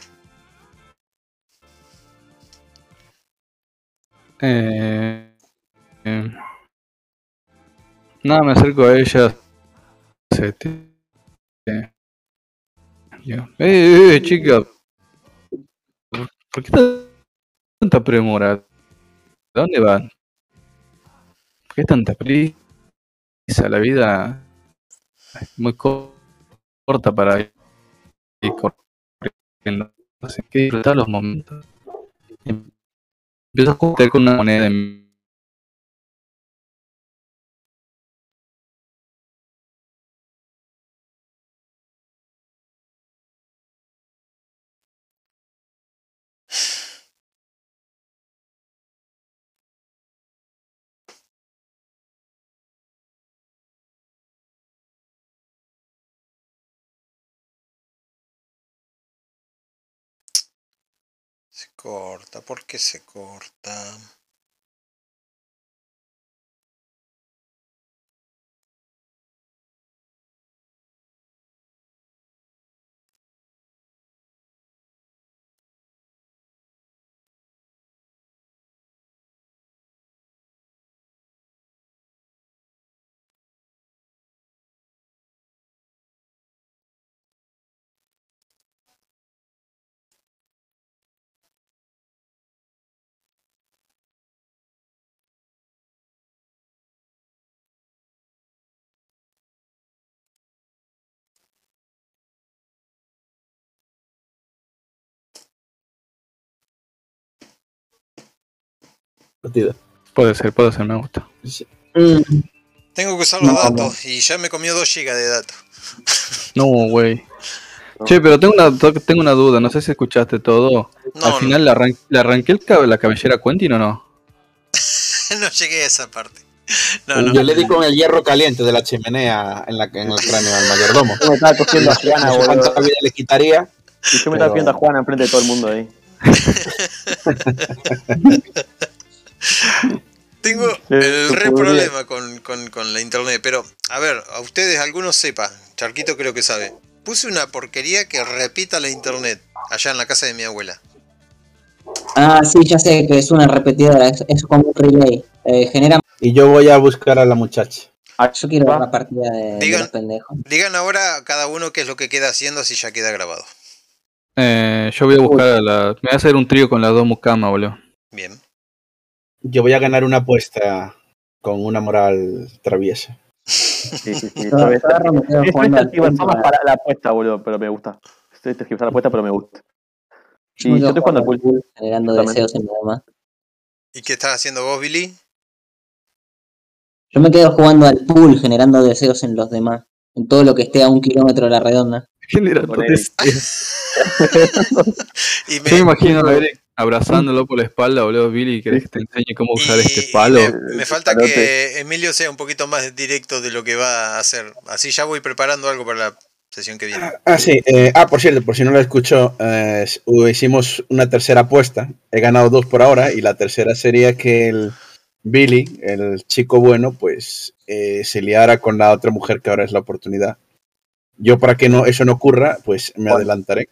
Eh, eh, nada, me acerco a ella. Se te- eh, eh, eh, chica. ¿Por qué tanta premura? ¿A dónde van? ¿Por qué tanta prisa? La vida es muy co- corta para ir disfrutar los momentos. Empiezo a jugar con una moneda en corta, ¿por qué se corta? Puede ser, puede ser, me gusta. Mm, Tengo que usar los No, datos y ya me comió 2 GB de datos. *laughs* No, güey. Che, pero tengo una, tengo una duda, no sé si escuchaste todo. No, Al no. final le, arran- le arranqué el cab- la cabellera a Quentin o no? *laughs* no llegué a esa parte. *laughs* No, no. Yo le di con el hierro caliente de la chimenea en, la, en el cráneo al mayordomo. Yo me estaba cogiendo a Juana, No cuánta vida le quitaría. Y yo me estaba Pero- cogiendo a Juana enfrente de todo el mundo ahí. *laughs* Tengo Sí, el re problema con, con- con la internet, pero a ver, a ustedes algunos sepa, Charquito creo que sabe. Puse una porquería que repita la internet allá en la casa de mi abuela. Ah, sí, ya sé que es una repetidora, es, es como un relay. Eh, genera. Y yo voy a buscar a la muchacha. Yo quiero ver la partida de, de Digan. los pendejos. Digan ahora cada uno qué es lo que queda haciendo si ya queda grabado. Eh, yo voy a buscar a la. Me voy a hacer un trío con las dos mucamas, boludo. Yo voy a ganar una apuesta con una moral traviesa. Sí, sí, sí. Yo- yo me para- la apuesta, boludo, pero me gusta. Estoy tergiversando la apuesta, pero me gusta. Sí, me yo quedo estoy jugando al pool. pool, generando deseos en lo demás. ¿Y qué estás haciendo vos, Billy? Yo me quedo jugando al pool, generando deseos en los demás. En todo lo que esté a un kilómetro de la redonda. Generando deseos. *laughs* Y Yo me imagino a Eric abrazándolo por la espalda, boludo. Billy, ¿querés que te enseñe cómo usar y- este palo? Me, me falta Palote. que Emilio sea un poquito más directo de lo que va a hacer. Así ya voy preparando algo para la sesión que viene. Ah, sí. eh, ah, por cierto, por si no lo escuchó, eh, hicimos una tercera apuesta. He ganado dos por ahora y la tercera sería que el Billy, el chico bueno, pues eh, se liara con la otra mujer que ahora es la oportunidad. Yo para que no eso no ocurra, pues me Bueno. adelantaré.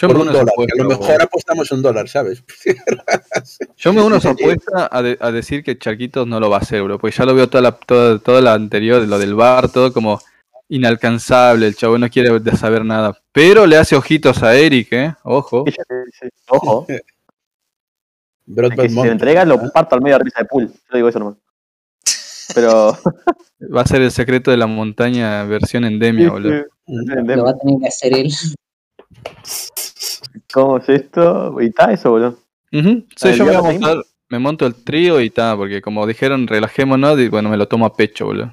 Yo Por me un uno a esa dólar. que a lo mejor apostamos un dólar, ¿sabes? *laughs* Yo me uno a esa apuesta a, de- a decir que Charquitos no lo va a hacer, bro. Porque ya lo veo toda la, toda, toda la anterior, lo del bar, todo como inalcanzable. El chavo no quiere saber nada. Pero le hace ojitos a Eric, ¿eh? Ojo. Sí, sí, sí. Ojo, *laughs* que si se Mountain, entrega lo parto al medio de risa de pool. Yo digo eso nomás. Pero. *laughs* Va a ser el secreto de la montaña versión endemia, boludo. Lo va a tener que hacer él. ¿Cómo es esto? Y está eso, boludo. Sí, Ah, yo me, voy a ¿el Diablo montar- me monto el trío y está, porque como dijeron, relajémonos, y bueno, me lo tomo a pecho, boludo.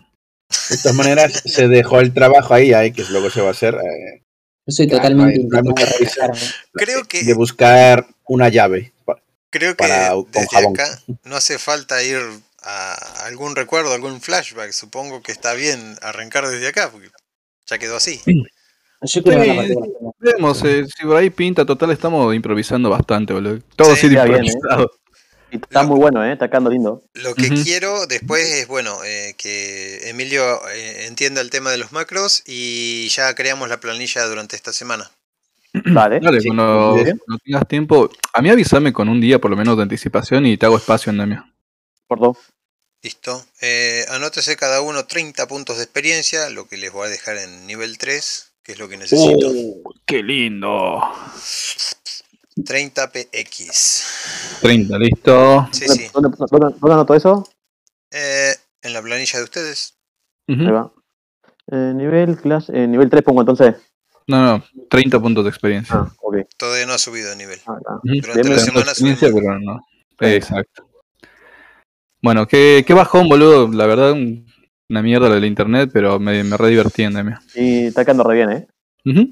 De todas maneras, se dejó el trabajo ahí, ahí que es lo que se va a hacer, eh, Yo soy totalmente. Creo que, de buscar una llave. creo que para- desde jabón. acá no hace falta ir a algún recuerdo, algún flashback. Supongo que está bien arrancar desde acá, porque ya quedó así. *clears throat* Yo Sí, pendejos. Vemos, eh, si por ahí pinta, total, estamos improvisando bastante, boludo. Todo Sí, sí, ya bien, ¿eh? está muy bueno, ¿eh? Está quedando lindo. Lo que quiero después es, bueno, eh, que Emilio eh, entienda el tema de los macros y ya creamos la planilla durante esta semana. *clears throat* Vale. Dale, Sí, cuando, tengas tiempo, a mí avísame con un día por lo menos de anticipación y te hago espacio en Demia. Por dos. Listo. Eh, anótese cada uno 30 puntos de experiencia, lo que les voy a dejar en nivel 3, que es lo que necesito. ¡Qué lindo! 30 PX. 30, listo. Sí, sí. ¿Dónde, dónde, dónde anoto eso? Eh, en la planilla de ustedes. Ahí va. Eh, nivel clase, eh, nivel 3 pongo entonces. No, no, 30 puntos de experiencia. Ah. Todavía no ha subido de nivel. Ah. Ujú. Durante la semana experiencia, subimos. pero no. Exacto. Bueno, qué, qué bajón, boludo. La verdad, un- una mierda lo del internet, pero me, me re divertí en. Y está quedando re bien, ¿eh? Ujú.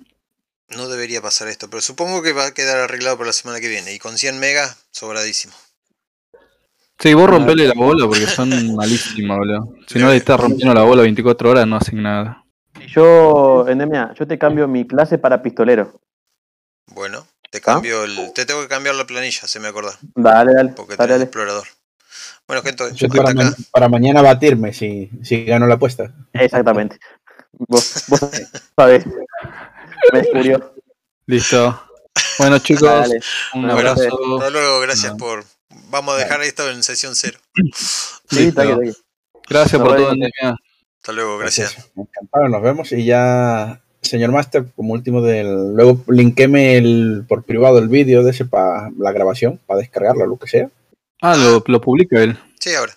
No debería pasar esto, pero supongo que va a quedar arreglado para la semana que viene. Y con 100 megas, sobradísimo. Sí, vos rompele la bola porque son *laughs* malísimas, boludo. Si no le estás rompiendo la bola 24 horas, no hacen nada. Y yo, Endemia, yo te cambio mi clase para pistolero. Bueno, te ¿Ah? cambio el. Te tengo que cambiar la planilla, se me acordó. Dale, dale. Porque Dale, tenés dale. explorador. Bueno, gente, Yo para, acá. ma- para mañana batirme si, si gano la apuesta. Exactamente. Vos, vos sabés. Me descubrió. Listo. Bueno, chicos, Dale. un Bueno, abrazo. Hasta luego, gracias No. por. Vamos a dejar esto en sesión cero. Sí, está bien. Gracias Nos por todo. Hasta luego, gracias. Encantado, nos vemos y ya, señor Master, como último del. Luego linkéme el, por privado el vídeo de ese para la grabación, para descargarlo, lo que sea. Ah, lo, lo publica él. Sí, ahora.